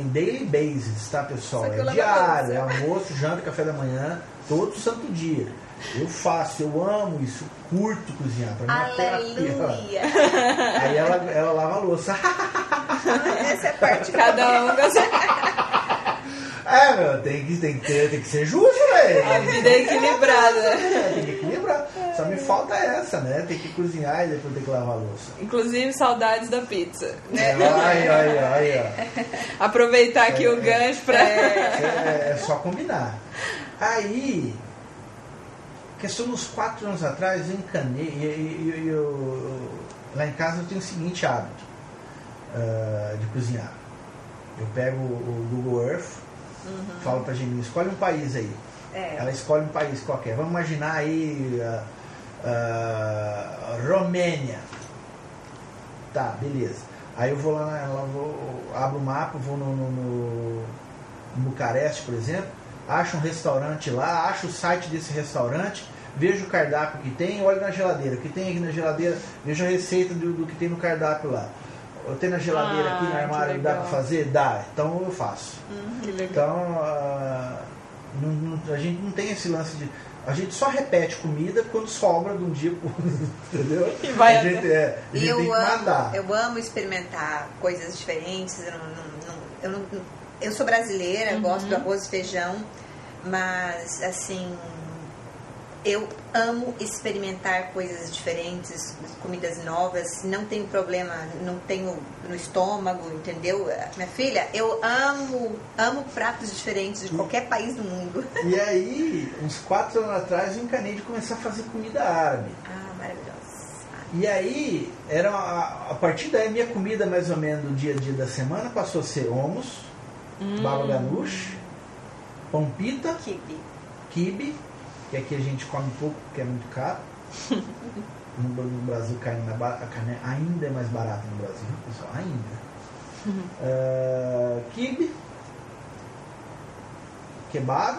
em daily basis, tá pessoal? É diário, é almoço, janta, café da manhã, todo santo dia. Eu faço, eu amo isso, curto cozinhar. Pra mim é. Aleluia! Aí ela, ela lava a louça. Essa é a parte Cada um é, meu, tem que, tem que, ter, tem que ser justo, velho. a vida é equilibrada. É, tem que equilibrar. Só me falta essa, né? Tem que cozinhar e depois ter que lavar a louça. Inclusive, saudades da pizza. É, ai, ai, ai, ai. Aproveitar aqui É, o gancho pra. É, é só combinar. Aí, questão uns quatro anos atrás, eu encanei. E, e- e- eu- lá em casa eu tenho o seguinte hábito ah, de cozinhar. Eu pego o Google Earth, falo pra Gemini, escolhe um país aí. É. Ela escolhe um país qualquer. Vamos imaginar aí ah, ah, Romênia. Tá, beleza. Aí eu vou lá, lá vou, abro o mapa, vou no, no, no em Bucareste, por exemplo, acho um restaurante lá, acho o site desse restaurante, vejo o cardápio que tem, olho na geladeira. O que tem aqui na geladeira, vejo a receita do, do que tem no cardápio lá. Eu tenho na geladeira Ah, aqui no armário, dá pra fazer? Dá. Então eu faço. Legal. Então, ah, não- não- a gente não tem esse lance de. A gente só repete comida quando sobra de um dia pro entendeu? E vai a gente, é, a E gente eu tem que amo, eu amo experimentar coisas diferentes. Eu, não, não- não- eu, não- eu sou brasileira, Uhum. gosto do arroz e feijão, mas assim, eu amo experimentar coisas diferentes, comidas novas. Não tenho problema, não tenho no estômago, entendeu? Minha filha, eu amo, amo pratos diferentes de qualquer país do mundo. E aí, uns quatro anos atrás, eu encanei de começar a fazer comida árabe. Ah, maravilhoso. E aí, era a, a partir daí, minha comida mais ou menos do dia a dia da semana passou a ser hummus, baba ganoush, pão pita, Kibe. Que aqui a gente come pouco porque é muito caro. No, Brasil a carne, é a carne ainda é mais barata no Brasil, pessoal, ainda. Ah, quibe, kebab,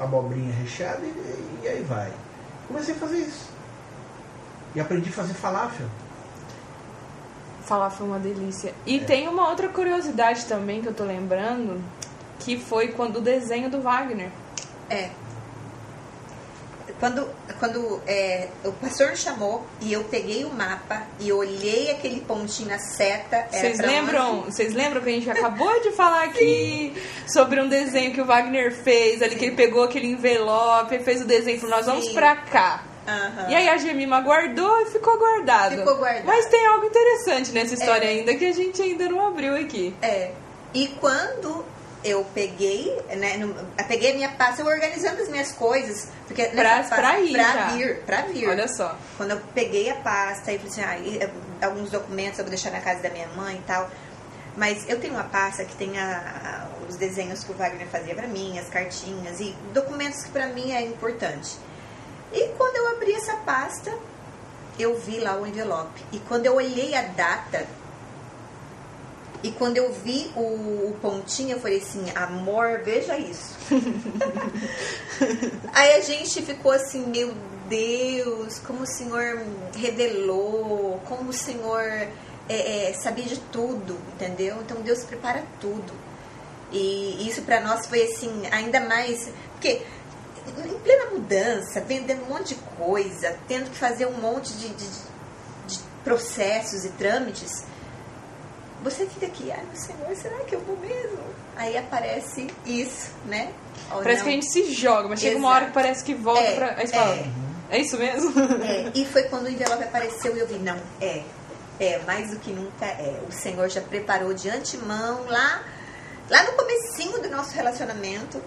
abobrinha recheada e, e aí vai. Comecei a fazer isso. E aprendi a fazer falafel. Falar foi uma delícia. E É. tem uma outra curiosidade também que eu tô lembrando, que foi quando o desenho do Wagner. É. Quando, quando é, o pastor me chamou e eu peguei o mapa e olhei aquele pontinho na seta. Vocês lembram? Vocês lembram que a gente acabou de falar aqui sobre um desenho que o Wagner fez ali, que ele pegou aquele envelope fez o desenho e falou, nós vamos Sim. pra cá. Aham. E aí a Gemima guardou e ficou guardado. Ficou guardado. Mas tem algo interessante nessa história É. ainda que a gente ainda não abriu aqui. É. E quando eu peguei, né, eu peguei a minha pasta, eu organizando as minhas coisas, porque Pra- nessa pra pasta- ir pra já. vir, pra vir. Olha só. Quando eu peguei a pasta e falei assim, ah, eh, alguns documentos eu vou deixar na casa da minha mãe e tal. Mas eu tenho uma pasta que tem a- os desenhos que o Wagner fazia pra mim, as cartinhas e documentos que pra mim é importante. E quando eu abri essa pasta, eu vi lá o envelope. E quando eu olhei a data, e quando eu vi o, o pontinho, eu falei assim, amor, veja isso. Aí a gente ficou assim, meu Deus, como o Senhor revelou, como o Senhor é, é, sabia de tudo, entendeu? Então Deus prepara tudo. E isso pra nós foi assim, ainda mais. Porque em plena mudança, vendendo um monte de coisa, tendo que fazer um monte de, de, de processos e trâmites, você fica aqui, ai meu Senhor, será que eu vou mesmo? Aí aparece isso, né? Ou Parece não. que a gente se joga, mas chega uma hora que Exato. parece que volta É, pra. Aí você fala, é. é isso mesmo? É, e foi quando o envelope apareceu e eu vi, não, é, é, mais do que nunca é. O Senhor já preparou de antemão lá, lá no comecinho do nosso relacionamento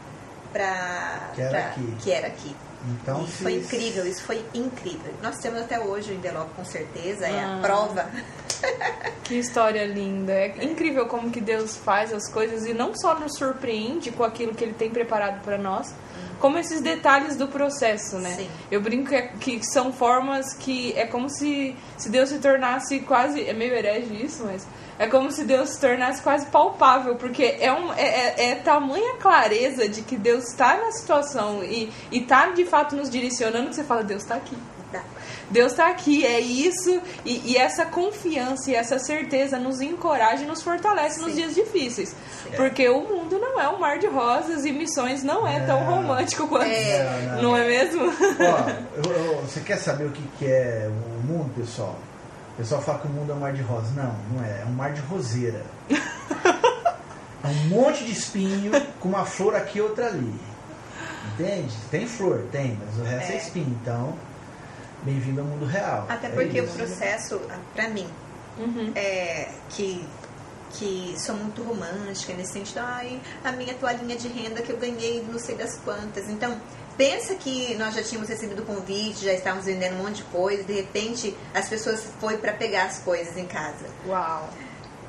pra, Que era pra- aqui. que era aqui. Então, se- foi incrível, isso foi incrível. Nós temos até hoje o envelope com certeza, é Ah. a prova. Que história linda. É incrível como que Deus faz as coisas e não só nos surpreende com aquilo que ele tem preparado para nós, como esses detalhes do processo, né? Sim. Eu brinco que, é- que são formas que é como se, se Deus se tornasse quase. É meio herege isso, mas. É como se Deus se tornasse quase palpável, porque é, um, é, é, é tamanha clareza de que Deus está na situação e está de fato nos direcionando que você fala, Deus está aqui. Deus está aqui, é isso, e, e essa confiança e essa certeza nos encoraja e nos fortalece nos Sim. dias difíceis. Porque o mundo não é um mar de rosas e missões não é tão Não. romântico quanto. É. Não, não. Não é mesmo? Ó, eu- eu- você quer saber o que, que é o mundo, pessoal? O pessoal fala que o mundo é um mar de rosas. Não, não é. É um mar de roseira. É um monte de espinho com uma flor aqui e outra ali. Entende? Tem flor, tem, mas o resto é, É. espinho. Então, bem-vindo ao mundo real. Até É porque o processo, ah, pra mim, Uhum. é, que, que sou muito romântica nesse sentido, ai, a minha toalhinha de renda que eu ganhei não sei das quantas. Então, pensa que nós já tínhamos recebido o convite, já estávamos vendendo um monte de coisa, de repente as pessoas foi para pegar as coisas em casa. Uau.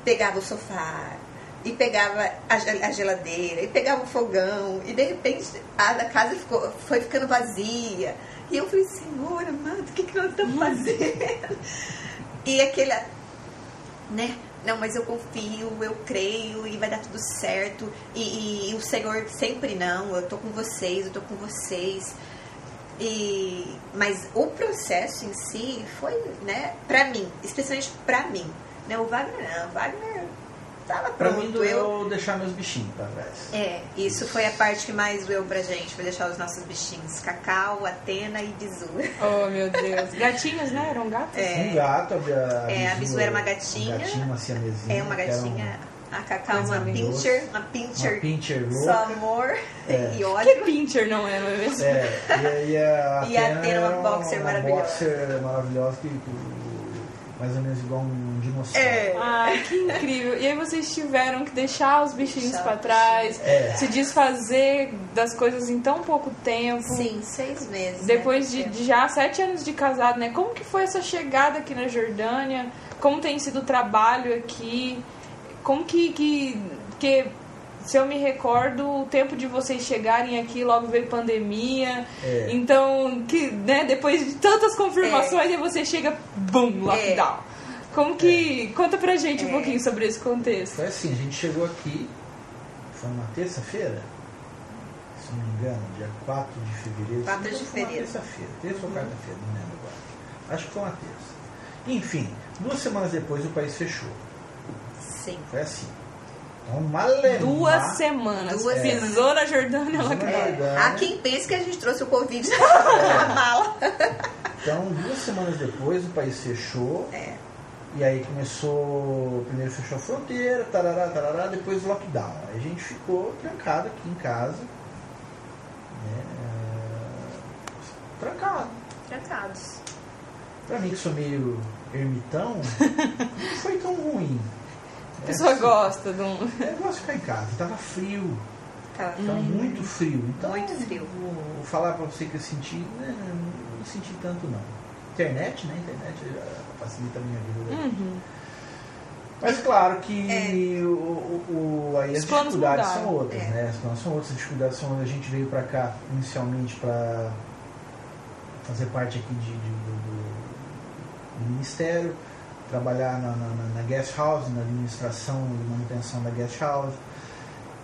Pegava o sofá, e pegava a gel- a geladeira, e pegava o fogão, e de repente a a casa ficou, foi ficando vazia. E eu falei, Senhor amado, o que, que nós estamos fazendo? E aquele, né? Não, mas eu confio, eu creio e vai dar tudo certo. E, e- o Senhor sempre não, eu tô com vocês, eu tô com vocês. E, mas o processo em si foi, né, pra mim, especialmente pra mim. Né, o Wagner não, o Wagner tava Pra pronto. mim doeu eu, deixar meus bichinhos pra trás. é, isso foi a parte que mais doeu pra gente, foi deixar os nossos bichinhos. Cacau, Atena e Bizu. Oh, meu Deus. Gatinhos, né? Eram gatos? É. Um gato, a, a, É, a Bizu era uma gatinha. Uma gatinha, uma siamesinha. É uma que um- gatinha. A Cacau, uma pincher, uma Uma pincher pincher só amor É. e Que ódio. pincher não é, não é mesmo? É, e, e a E a Atena Atena, uma era boxer uma maravilhosa. boxer maravilhosa que, que- mais ou menos igual um dinossauro. É. Ai, que incrível. E aí vocês tiveram que deixar os bichinhos os trás, É. se desfazer das coisas em tão pouco tempo. Sim, seis meses. Depois né? de, de já sete anos de casado, né? Como que foi essa chegada aqui na Jordânia? Como tem sido o trabalho aqui? Como que, que, que se eu me recordo, o tempo de vocês chegarem aqui, logo veio pandemia. É. Então, que, né, depois de tantas confirmações, aí você chega, bum, lockdown. Como que. Conta pra gente um É. pouquinho sobre esse contexto. Foi assim, a gente chegou aqui, foi uma terça-feira, se não me engano, dia 4 de fevereiro. 4 Se não de foi uma fevereiro. terça-feira, terça ou quarta-feira, não lembro agora. Acho que foi uma terça. Enfim, duas semanas depois o país fechou. Sim. Foi assim. Então, malemar, Duas semanas. Duas Pisou na Jordânia, ela caiu. Há quem pense que a gente trouxe o Covid na mala. Então, duas semanas depois o país fechou. É. E aí começou, primeiro fechou a fronteira, tarará, tarará, depois lockdown. Aí a gente ficou trancado aqui em casa. Né, é, trancado. Trancados. Pra mim que sou meio ermitão, não foi tão ruim. A pessoa É, gosta de um. Eu gosto de ficar em casa, tava frio, Tava tava muito frio. Então, Muito frio. Vou, falar pra você que eu senti, né, não senti tanto não. Internet, né? Internet já facilita a minha vida. né? Uhum. Mas claro que É. o, o- o- aí as dificuldades mudaram. são outras, É. né? As planos são outras, as dificuldades são outras. A gente veio pra cá inicialmente para fazer parte aqui de, de- do, do- do ministério, trabalhar na, na, na- guest house, na administração e manutenção da guest house.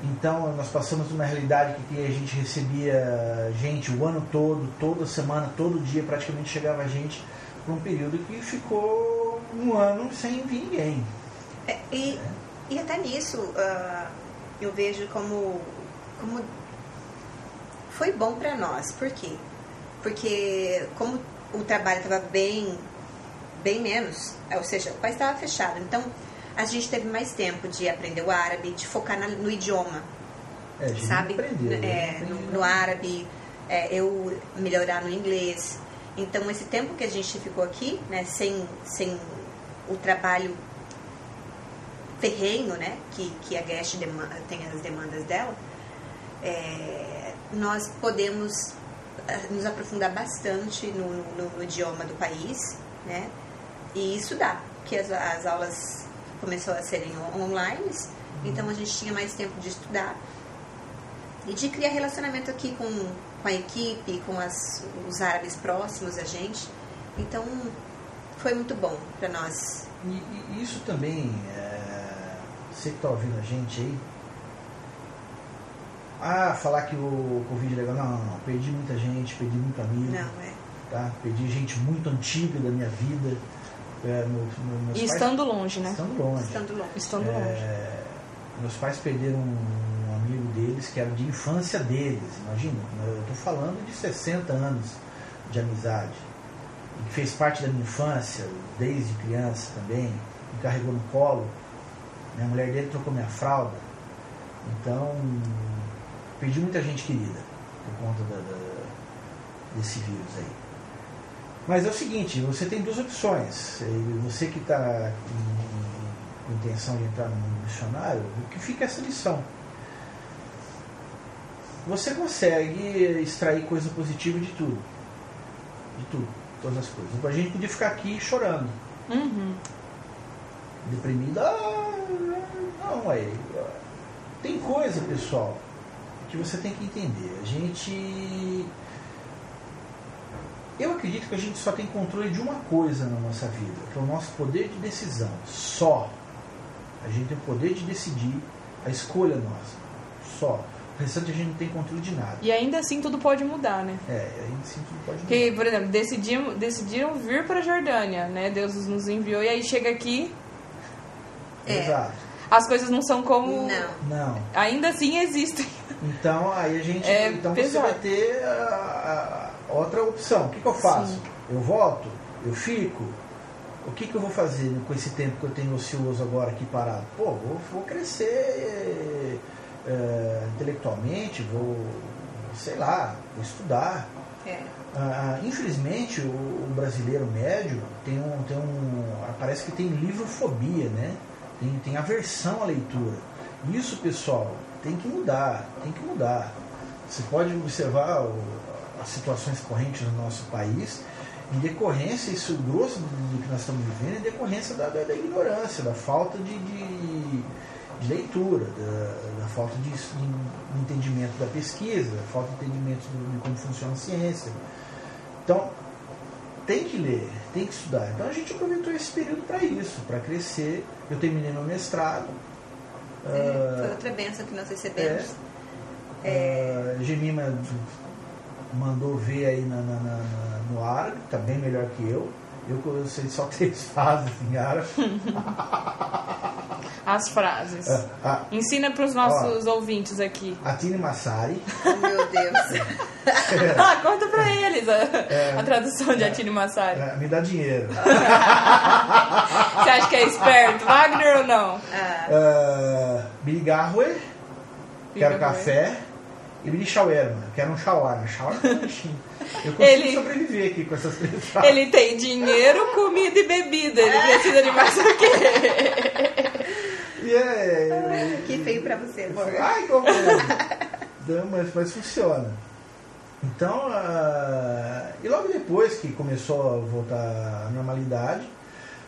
Então nós passamos uma realidade que, a gente recebia gente o ano todo, toda semana, todo dia praticamente chegava gente por um período que ficou um ano sem vir ninguém. É, e, e até nisso, ah, eu vejo como, como foi bom para nós. Por quê? Porque como o trabalho estava bem, bem menos, ou seja, o país estava fechado, então a gente teve mais tempo de aprender o árabe, de focar na- no idioma, É, a gente sabe? aprendeu, É, aprendeu. no, no árabe, é, eu melhorar no inglês. Então, esse tempo que a gente ficou aqui, né, sem, sem o trabalho ferrenho, né, que, que a Guest demanda, tem as demandas dela, é, nós podemos ah, nos aprofundar bastante no, no- no idioma do país, né, e estudar, porque as, as aulas começaram a serem on- online, então a gente tinha mais tempo de estudar e de criar relacionamento aqui com, com a equipe, com as, os árabes próximos a gente. Então, foi muito bom para nós. E, e isso também, é, você que está ouvindo a gente aí, ah, falar que o Covid é legal, não, não, não, perdi muita gente, perdi muito amigo, Não, é. tá? perdi gente muito antiga da minha vida, é, meu- meus E pais- estando longe, né? estando longe. Estando longe. Estando longe. É, meus pais perderam um amigo deles que era de infância deles, imagina, eu estou falando de 60 anos de amizade, e que fez parte da minha infância, desde criança também, me carregou no colo, né, a mulher dele trocou minha fralda, então perdi muita gente querida por conta da- da- desse vírus aí. Mas é o seguinte, você tem duas opções. Você que está com intenção de entrar no mundo missionário, o que fica é essa lição? Você consegue extrair coisa positiva de tudo. De tudo, todas as coisas. A gente podia ficar aqui chorando. Uhum. Deprimida, ah, não, aí. Tem coisa, pessoal, que você tem que entender. A gente. Eu acredito que a gente só tem controle de uma coisa na nossa vida, que é o nosso poder de decisão. Só. A gente tem o poder de decidir a escolha nossa. Só. O restante a gente não tem controle de nada. E ainda assim tudo pode mudar, né? É, ainda assim tudo pode mudar. Porque, por exemplo, decidimos, decidiram vir para a Jordânia, né? Deus nos enviou e aí chega aqui, É. Exato. as coisas não são como. Não. Não. Ainda assim existem. Então aí a gente. É então pesado. você vai ter a, a outra opção. O que, que eu faço? Sim. Eu volto? Eu fico? O que, que eu vou fazer com esse tempo que eu tenho ocioso agora aqui parado? Pô, vou, vou crescer é, intelectualmente, vou, sei lá, vou estudar. É. Ah, infelizmente, o, o brasileiro médio tem um, tem um. Parece que tem livrofobia, né? Tem, tem aversão à leitura. Isso, pessoal, tem que mudar, tem que mudar. Você pode observar o- as situações correntes no nosso país, em decorrência, isso, grosso do, que nós estamos vivendo, é em decorrência da, da- da ignorância, da falta de, de- de leitura, da, da falta de, de entendimento da pesquisa, da falta de entendimento de como funciona a ciência. Então, tem que ler, tem que estudar. Então a gente aproveitou esse período para isso, para crescer. Eu terminei meu mestrado. É, Foi Ah, outra bênção que nós recebemos. é. Ah, Gemima mandou ver aí na, na- na- na- no árabe, tá bem melhor que eu. Eu, eu sei só três fases em árabe. As frases. Ah, ah, Ensina para os nossos ouvintes aqui. Atine Massari. Oh, meu Deus. Ah, conta pra eles a, a tradução de Atine Massari. Ah, me dá dinheiro. Você acha que é esperto, Wagner ou não? Ah, Uh, quero café. E Bili Shawarma, quero um shawarma. Shawarma é lanchinho. Eu consigo Ele- sobreviver aqui com essas três frases. Ele tem dinheiro, comida e bebida. Ele precisa de mais o quê? E é, que feio pra você, amor. Ai, como Não, mas, mas funciona. Então, ah, e logo depois que começou a voltar à normalidade,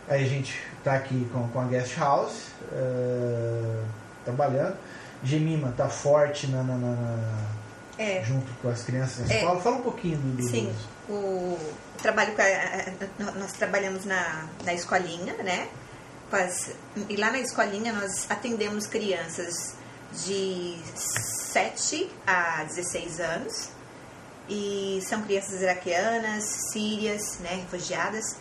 aí a gente está aqui com, com a Guest House, ah, trabalhando. Gemima está forte na, na- na- É. junto com as crianças na É. escola. Fala um pouquinho do, Sim, o trabalho com a- nós trabalhamos na, na escolinha, né? As- e lá na escolinha nós atendemos crianças de 7 a 16 anos e são crianças iraquianas, sírias, né, refugiadas.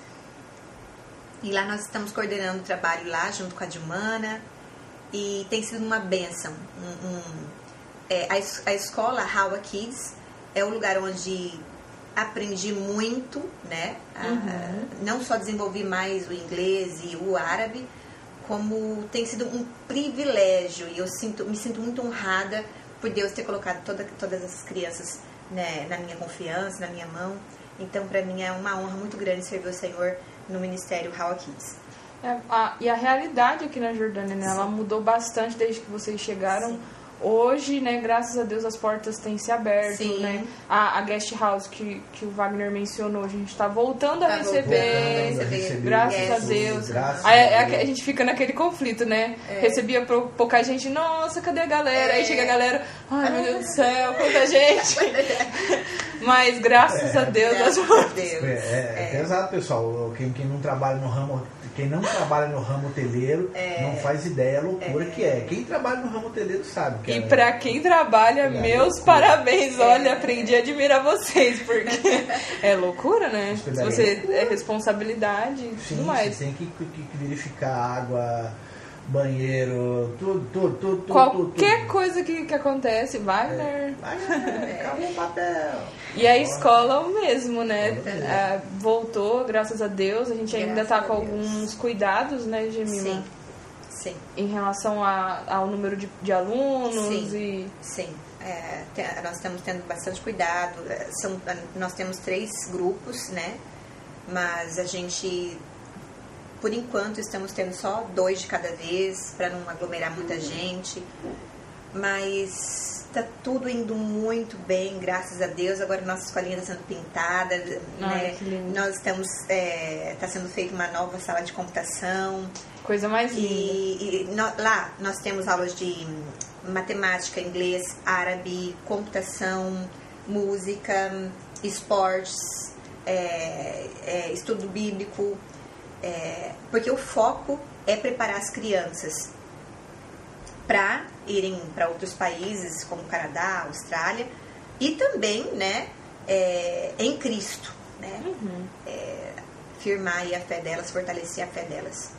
E lá nós estamos coordenando o trabalho lá junto com a Dilmana e tem sido uma benção. Um, um- é, a, a escola Hawa Kids é o lugar onde aprendi muito, né? A- não só desenvolvi mais o inglês e o árabe, como tem sido um privilégio e eu sinto, me sinto muito honrada por Deus ter colocado toda, todas essas crianças né, na minha confiança, na minha mão. Então, para mim é uma honra muito grande servir o Senhor no ministério Hawa Kids. É, a- e a realidade aqui na Jordânia, né? Ela mudou bastante desde que vocês chegaram. Sim. Hoje, né, graças a Deus, as portas têm se aberto, Sim. né? A, a guest house que, que o Wagner mencionou, a gente está voltando a Tá receber. voltando a receber. Graças Yes. a Deus. Graças Aí, a é- Deus. a gente fica naquele conflito, né? É. Recebia pou- pouca gente, nossa, cadê a galera? Aí É. chega a galera, ai meu Deus do céu, quanta gente. Mas graças a Deus, as Graças a portas. Deus. É, é, é pesado, pessoal. Quem, quem não trabalha no ramo, quem não trabalha no ramo hoteleiro É. não faz ideia a loucura que é. Quem trabalha no ramo hoteleiro sabe. Que E é, pra quem trabalha, É meus loucura. parabéns. Olha, aprendi a admirar vocês, porque é loucura, né? Você é loucura. é responsabilidade e Sim, tudo mais. você tem que, que- que verificar água, banheiro, tudo, tudo, tudo, tudo. Qualquer tudo. coisa que, que acontece, Wagner. Ai, ai, acabou o papel. E a escola o mesmo, né? É. Ah, voltou, graças a Deus. A gente ainda Graças tá a com alguns cuidados, né, Gemima? Sim, sim, Em relação a- ao número de, de alunos Sim. e. sim. É, te- nós estamos tendo bastante cuidado. É, São, nós temos três grupos, né? mas a gente, por enquanto, estamos tendo só dois de cada vez, para não aglomerar muita gente. Mas está tudo indo muito bem, graças a Deus. Agora nossa escolinha está sendo pintada, né? Nós estamos, está é, tá sendo feita uma nova sala de computação. Coisa mais linda. E, e no, lá nós temos aulas de matemática, inglês, árabe, computação, música, esportes, é, é, estudo bíblico, é, porque o foco é preparar as crianças para irem para outros países como Canadá, Austrália e também, né, é, em Cristo, né, Uhum. é, firmar a fé delas, fortalecer a fé delas.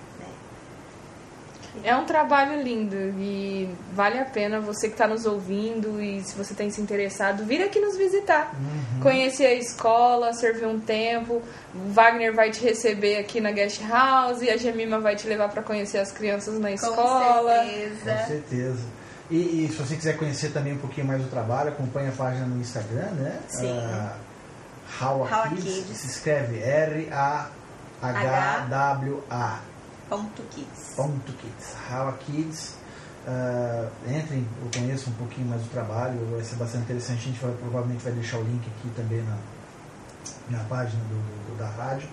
É um trabalho lindo e vale a pena você que está nos ouvindo e se você tem se interessado, vir aqui nos visitar. Conhecer a escola, servir um tempo. O Wagner vai te receber aqui na guest house e a Gemima vai te levar para conhecer as crianças na Com escola. Com certeza. certeza. E, e se você quiser conhecer também um pouquinho mais do trabalho, acompanhe a página no Instagram, né? Sim. Ah, How a How Kids. Kids. Se escreve R-A-H-W-A. Ponto Kids. Ponto Kids. How a Kids. Ah, entrem, eu conheço um pouquinho mais do trabalho, vai ser bastante interessante. A gente vai, provavelmente vai deixar o link aqui também na, na página do, do- da rádio.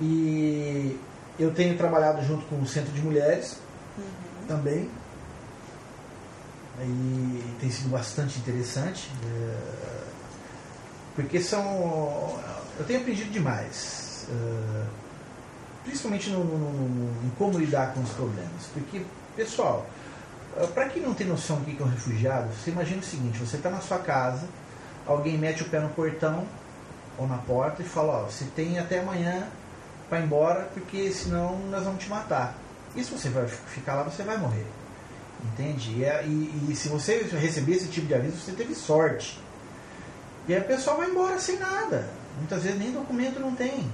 E eu tenho trabalhado junto com o Centro de Mulheres também. E tem sido bastante interessante. eh, porque são. Eu tenho aprendido demais. eh, principalmente no, no- no- em como lidar com os problemas. Porque, pessoal, para quem não tem noção do que é um refugiado, você imagina o seguinte: você está na sua casa, alguém mete o pé no portão ou na porta e fala: Ó, você tem até amanhã para ir embora, porque senão nós vamos te matar. E se você vai ficar lá, você vai morrer. Entende? E, é- e- e se você receber esse tipo de aviso, você teve sorte. E aí o pessoal vai embora sem nada. Muitas vezes nem documento não tem.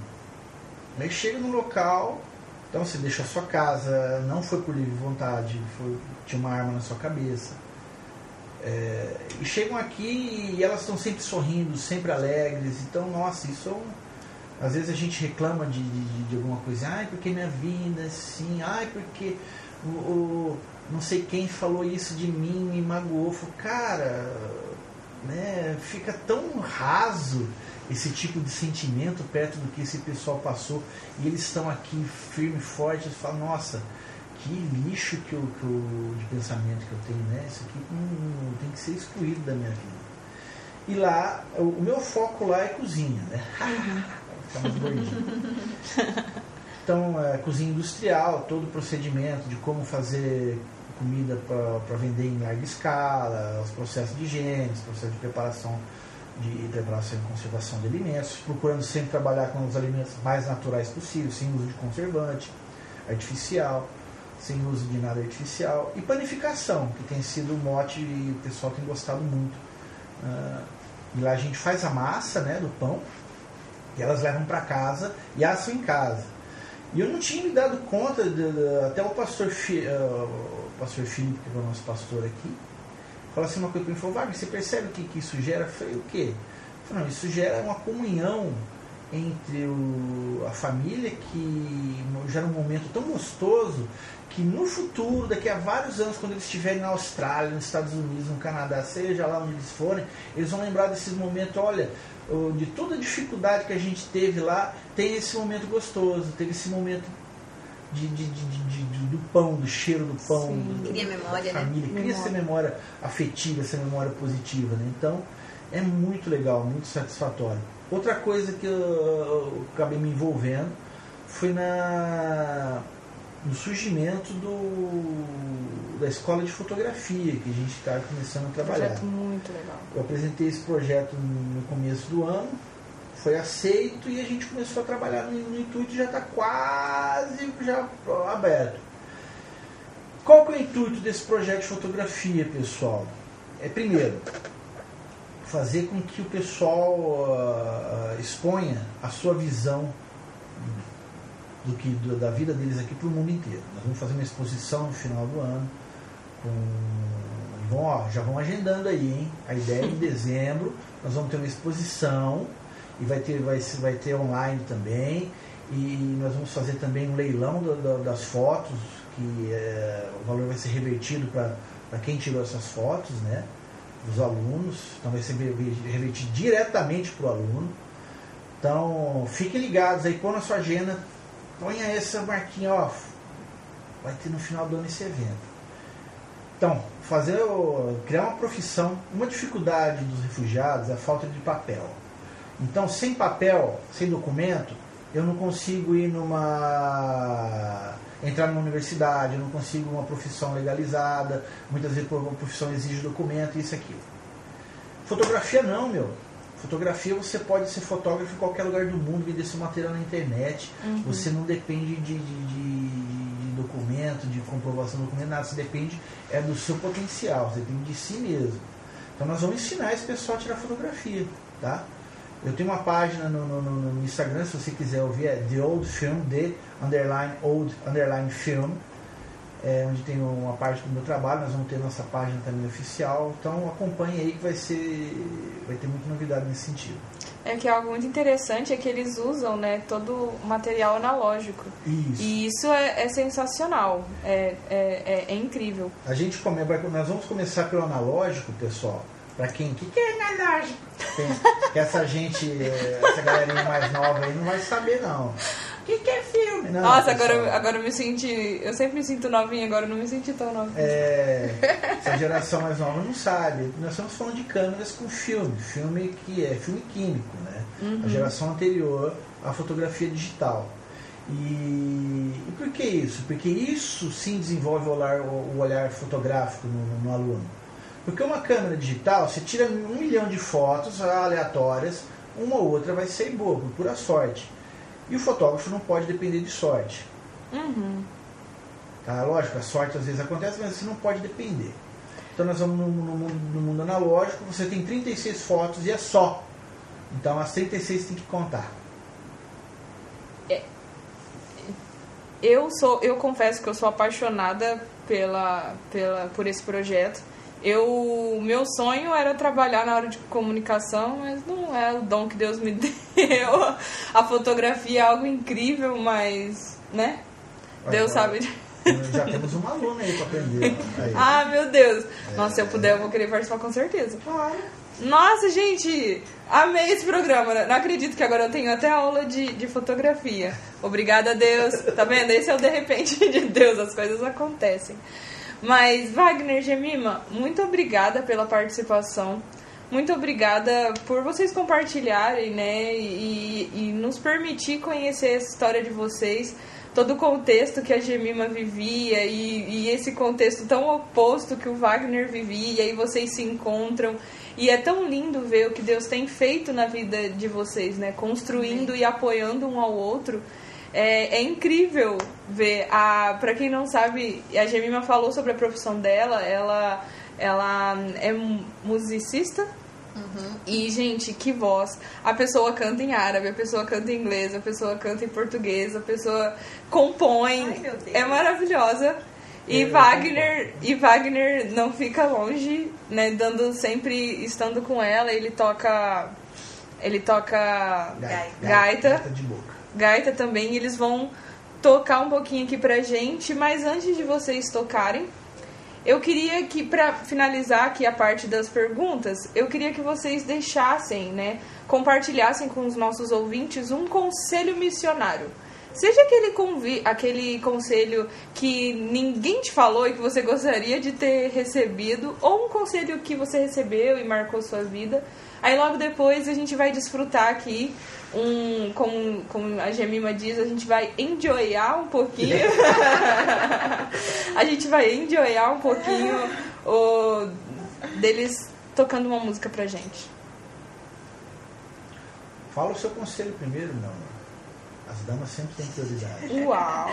Aí chega no local, então você deixa a sua casa, não foi por livre vontade, foi, tinha uma arma na sua cabeça. É, e chegam aqui e elas estão sempre sorrindo, sempre alegres. Então, nossa, isso é um, às vezes a gente reclama de, de, de alguma coisa, ai, porque minha vida assim, ai, porque o, o- não sei quem falou isso de mim, me magoou. Falo, Cara, né, fica tão raso esse tipo de sentimento perto do que esse pessoal passou e eles estão aqui firme e forte e falam, nossa, que lixo que eu, que eu- de pensamento que eu tenho, né? Isso aqui hum, tem que ser excluído da minha vida. E lá, o, o meu foco lá é cozinha, né? Mais gordinho. Então, é, cozinha industrial, todo o procedimento de como fazer comida para vender em larga escala, os processos de higiene, os processos de preparação de preparação e conservação de alimentos, procurando sempre trabalhar com os alimentos mais naturais possíveis, sem uso de conservante artificial, sem uso de nada artificial, e panificação, que tem sido o mote e o pessoal tem gostado muito. Ah, e lá a gente faz a massa né, do pão, e elas levam para casa e assam em casa. E eu não tinha me dado conta, de, de- até o pastor, Fi, eh, o pastor Filipe, que é o nosso pastor aqui, falou assim uma coisa para mim, falou, Wagner, você percebe o que, que isso gera? Eu falei, o quê? Não, isso gera uma comunhão entre o- a família que gera um momento tão gostoso que no futuro, daqui a vários anos, quando eles estiverem na Austrália, nos Estados Unidos, no Canadá, seja lá onde eles forem, eles vão lembrar desses momentos, olha, de toda a dificuldade que a gente teve lá, tem esse momento gostoso, teve esse momento de, de- de- do pão, do cheiro do pão, Sim. do, Cria memória, da né? família, cria essa Memória. memória afetiva, essa memória positiva, né? Então, é muito legal, muito satisfatório. Outra coisa que eu, eu acabei me envolvendo foi na no surgimento do, da escola de fotografia que a gente está começando a trabalhar. Projeto muito legal. Eu apresentei esse projeto no começo do ano, foi aceito e a gente começou a trabalhar no, no intuito já está quase já aberto. Qual que é o intuito desse projeto de fotografia, pessoal? É primeiro fazer com que o pessoal ah, exponha a sua visão do que do- da vida deles aqui para o mundo inteiro. Nós vamos fazer uma exposição no final do ano com ó, já vão agendando aí, hein? A ideia é em dezembro nós vamos ter uma exposição e vai ter, vai, vai ter online também. E nós vamos fazer também um leilão do, do, das fotos, que é, o valor vai ser revertido para quem tirou essas fotos, né? Os alunos. Então vai ser revertido diretamente para o aluno. Então fiquem ligados aí, põe na sua agenda, ponha essa marquinha, ó. Vai ter no final do ano esse evento. Então, fazer criar uma profissão, uma dificuldade dos refugiados é a falta de papel. Então, sem papel, sem documento, eu não consigo ir numa entrar numa universidade, eu não consigo uma profissão legalizada, muitas vezes uma profissão exige documento, isso aqui. Fotografia não, meu. Fotografia você pode ser fotógrafo em qualquer lugar do mundo, vender seu material na internet. Uhum. Você não depende de, de, de, de, documento, de comprovação do documento, nada. Você depende é do seu potencial, você depende de si mesmo. Então nós vamos ensinar esse pessoal a tirar fotografia, tá? Eu tenho uma página no, no, no, Instagram, se você quiser ouvir, é The Old Film, The Underline Old Underline Film, é, onde tem uma parte do meu trabalho, nós vamos ter nossa página também oficial, então acompanhe aí que vai ser. vai ter muita novidade nesse sentido. É que algo muito interessante é que eles usam né, todo o material analógico. Isso. E isso é, é sensacional, é, é, é, é incrível. A gente come, nós vamos começar pelo analógico, pessoal Pra quem? O que, que é analógico? que essa gente, essa galerinha mais nova aí não vai saber não. O que, que é filme? Não, Nossa, agora, agora eu me senti. Eu sempre me sinto novinha, agora eu não me senti tão novinha. É, essa geração mais nova não sabe. Nós estamos falando de câmeras com filme. Filme que é filme químico, né? Uhum. A geração anterior à fotografia digital. E, e, por que isso? Porque isso sim desenvolve o olhar, o olhar fotográfico no, no aluno. Porque uma câmera digital, você tira um milhão de fotos aleatórias, uma ou outra vai ser boa, por pura sorte. E o fotógrafo não pode depender de sorte. Uhum. Tá? Lógico, a sorte às vezes acontece, mas você não pode depender. Então nós vamos no, no, no mundo analógico, você tem 36 fotos e é só. Então as 36 tem que contar. É. Eu sou, eu confesso que eu sou apaixonada pela, pela, por esse projeto eu meu sonho era trabalhar na área de comunicação, mas não é o dom que Deus me deu. A fotografia é algo incrível, mas, né? Deus sabe. Já temos uma aluna aí para aprender. Aí. Ah, meu Deus. É. Nossa, se eu puder, eu vou querer participar com certeza. Claro. Nossa, gente, amei esse programa. Não acredito que agora eu tenho até aula de, de fotografia. Obrigada a Deus. Tá vendo? Esse é o de repente de Deus, as coisas acontecem. Mas, Wagner Gemima, muito obrigada pela participação. Muito obrigada por vocês compartilharem, né? E, e nos permitir conhecer essa história de vocês, todo o contexto que a Gemima vivia e, e esse contexto tão oposto que o Wagner vivia, e aí vocês se encontram. E é tão lindo ver o que Deus tem feito na vida de vocês, né? Construindo e apoiando um ao outro. É, é incrível ver. A, pra quem não sabe, a Gemima falou sobre a profissão dela. Ela, ela é musicista. Uhum. E, gente, que voz. A pessoa canta em árabe, a pessoa canta em inglês, a pessoa canta em português, a pessoa compõe. Ai, é maravilhosa. E Wagner, e Wagner não fica longe, né? Dando sempre estando com ela, ele toca ele toca gaita, gaita, gaita de boca gaita também, eles vão tocar um pouquinho aqui pra gente, mas antes de vocês tocarem, eu queria que, para finalizar aqui a parte das perguntas, eu queria que vocês deixassem, né, compartilhassem com os nossos ouvintes um conselho missionário. Seja aquele, convi aquele conselho que ninguém te falou e que você gostaria de ter recebido, ou um conselho que você recebeu e marcou sua vida. Aí logo depois a gente vai desfrutar aqui um, como, como a Gemima diz, a gente vai enjoyar um pouquinho. a gente vai enjoyar um pouquinho o, deles tocando uma música pra gente. Fala o seu conselho primeiro, não. As damas sempre têm prioridade. Uau!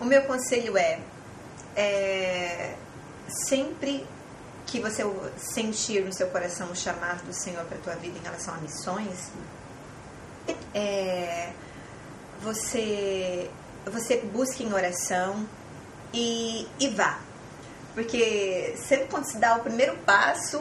O meu conselho é, é sempre que você sentir no seu coração o chamado do Senhor para a tua vida em relação a missões, é, você, você busque em oração e, e vá. Porque sempre quando se dá o primeiro passo,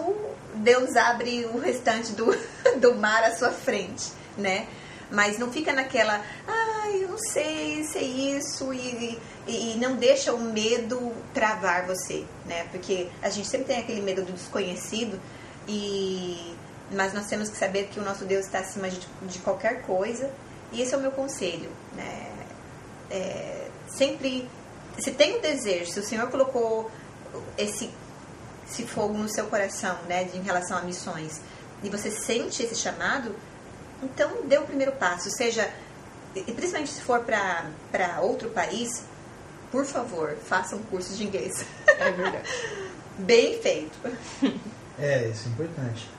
Deus abre o restante do, do mar à sua frente, né? Mas não fica naquela, ai, eu não sei se é isso, e, e, e, não deixa o medo travar você, né? Porque a gente sempre tem aquele medo do desconhecido, e mas nós temos que saber que o nosso Deus está acima de, de qualquer coisa, e esse é o meu conselho, né? É, sempre, se tem um desejo, se o Senhor colocou esse, esse fogo no seu coração, né, em relação a missões, e você sente esse chamado, então dê o primeiro passo, seja, e principalmente se for para outro país, por favor, façam cursos de inglês. É verdade. Bem feito. É, isso é importante.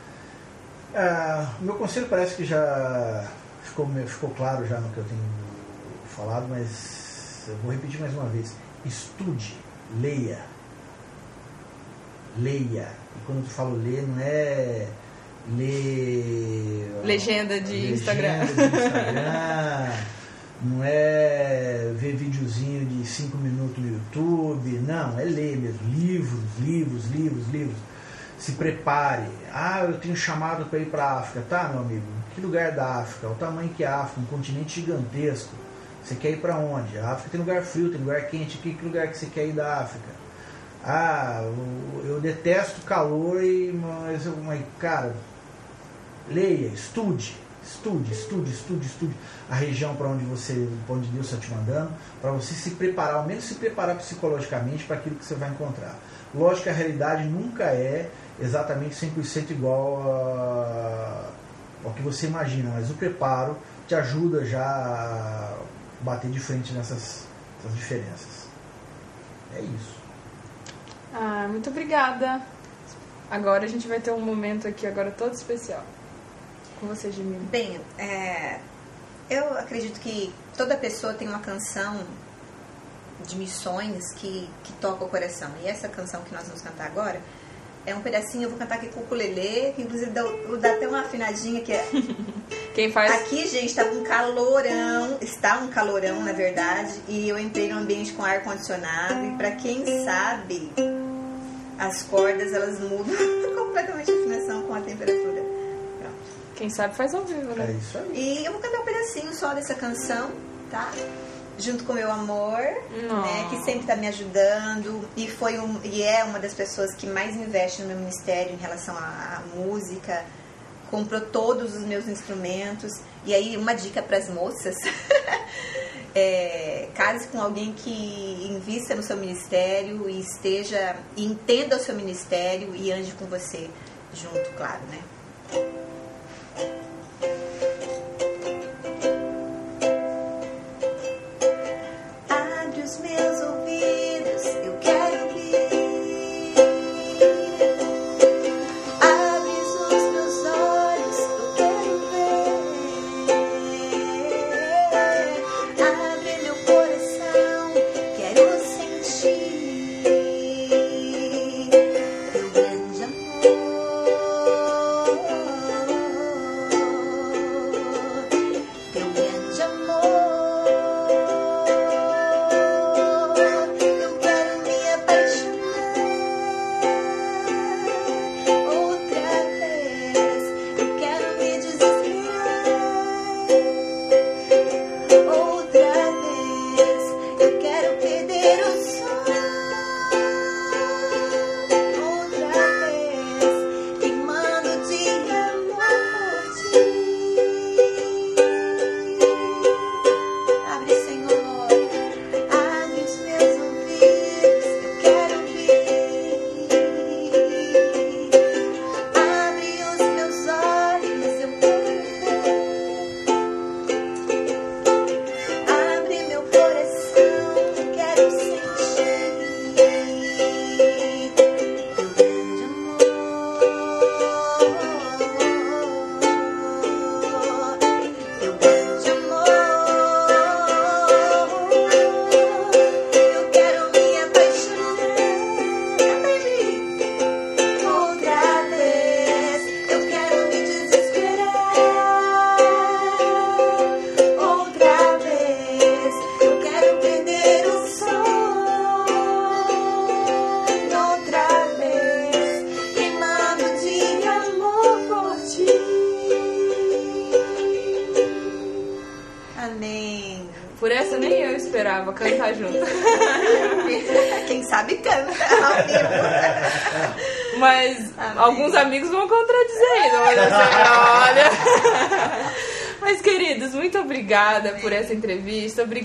Ah, meu conselho parece que já ficou, ficou claro já no que eu tenho falado, mas eu vou repetir mais uma vez. Estude, leia. Leia. E quando eu falo ler, não é ler. Legenda de legenda Instagram. de Instagram. não é ver videozinho de 5 minutos no YouTube. Não, é ler mesmo. Livros, livros, livros, livros. Se prepare. Ah, eu tenho chamado para ir para a África. Tá, meu amigo? Que lugar da África? O tamanho que é a África? Um continente gigantesco. Você quer ir para onde? A África tem lugar frio, tem lugar quente. Que, que lugar que você quer ir da África? Ah, eu, eu detesto calor, e, mas, mas, cara, leia, estude, estude, estude, estude, estude a região para onde você, pra onde Deus está te mandando, para você se preparar, ao menos se preparar psicologicamente para aquilo que você vai encontrar. Lógico que a realidade nunca é exatamente 100% igual a, ao que você imagina, mas o preparo te ajuda já a bater de frente nessas, nessas diferenças. É isso. Ah, muito obrigada. Agora a gente vai ter um momento aqui agora todo especial. Com você, Jamila. Bem, é, eu acredito que toda pessoa tem uma canção de missões que, que toca o coração. E essa canção que nós vamos cantar agora é um pedacinho, eu vou cantar aqui com o ukulele, que inclusive dá, dá até uma afinadinha que é... Quem faz? Aqui, gente, tá um calorão, está um calorão, na verdade, e eu entrei num ambiente com ar condicionado e para quem sabe, as cordas elas mudam completamente a afinação com a temperatura. Pronto. Quem sabe faz ao vivo, É né? isso aí. E eu vou cantar um pedacinho só dessa canção, tá? Junto com meu amor, né, que sempre está me ajudando e foi um, e é uma das pessoas que mais investe no meu ministério em relação à, à música. Comprou todos os meus instrumentos. E aí, uma dica para as moças: é, case com alguém que invista no seu ministério e esteja, e entenda o seu ministério e ande com você junto, claro, né?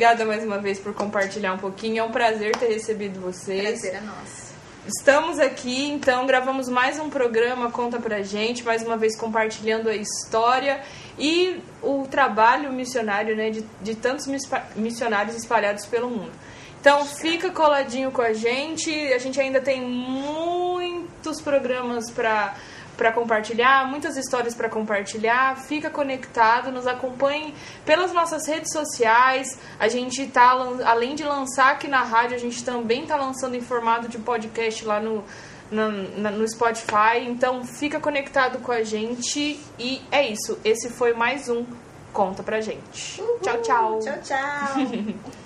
Obrigada mais uma vez por compartilhar um pouquinho. É um prazer ter recebido vocês. Prazer é nosso. Estamos aqui, então, gravamos mais um programa Conta Pra Gente, mais uma vez compartilhando a história e o trabalho missionário né, de, de tantos missionários espalhados pelo mundo. Então, fica coladinho com a gente, a gente ainda tem muitos programas para para compartilhar, muitas histórias para compartilhar. Fica conectado, nos acompanhe pelas nossas redes sociais. A gente tá além de lançar aqui na rádio, a gente também tá lançando em formato de podcast lá no na- no Spotify. Então fica conectado com a gente e é isso. Esse foi mais um conta pra gente. Tchau, tchau. Tchau, tchau.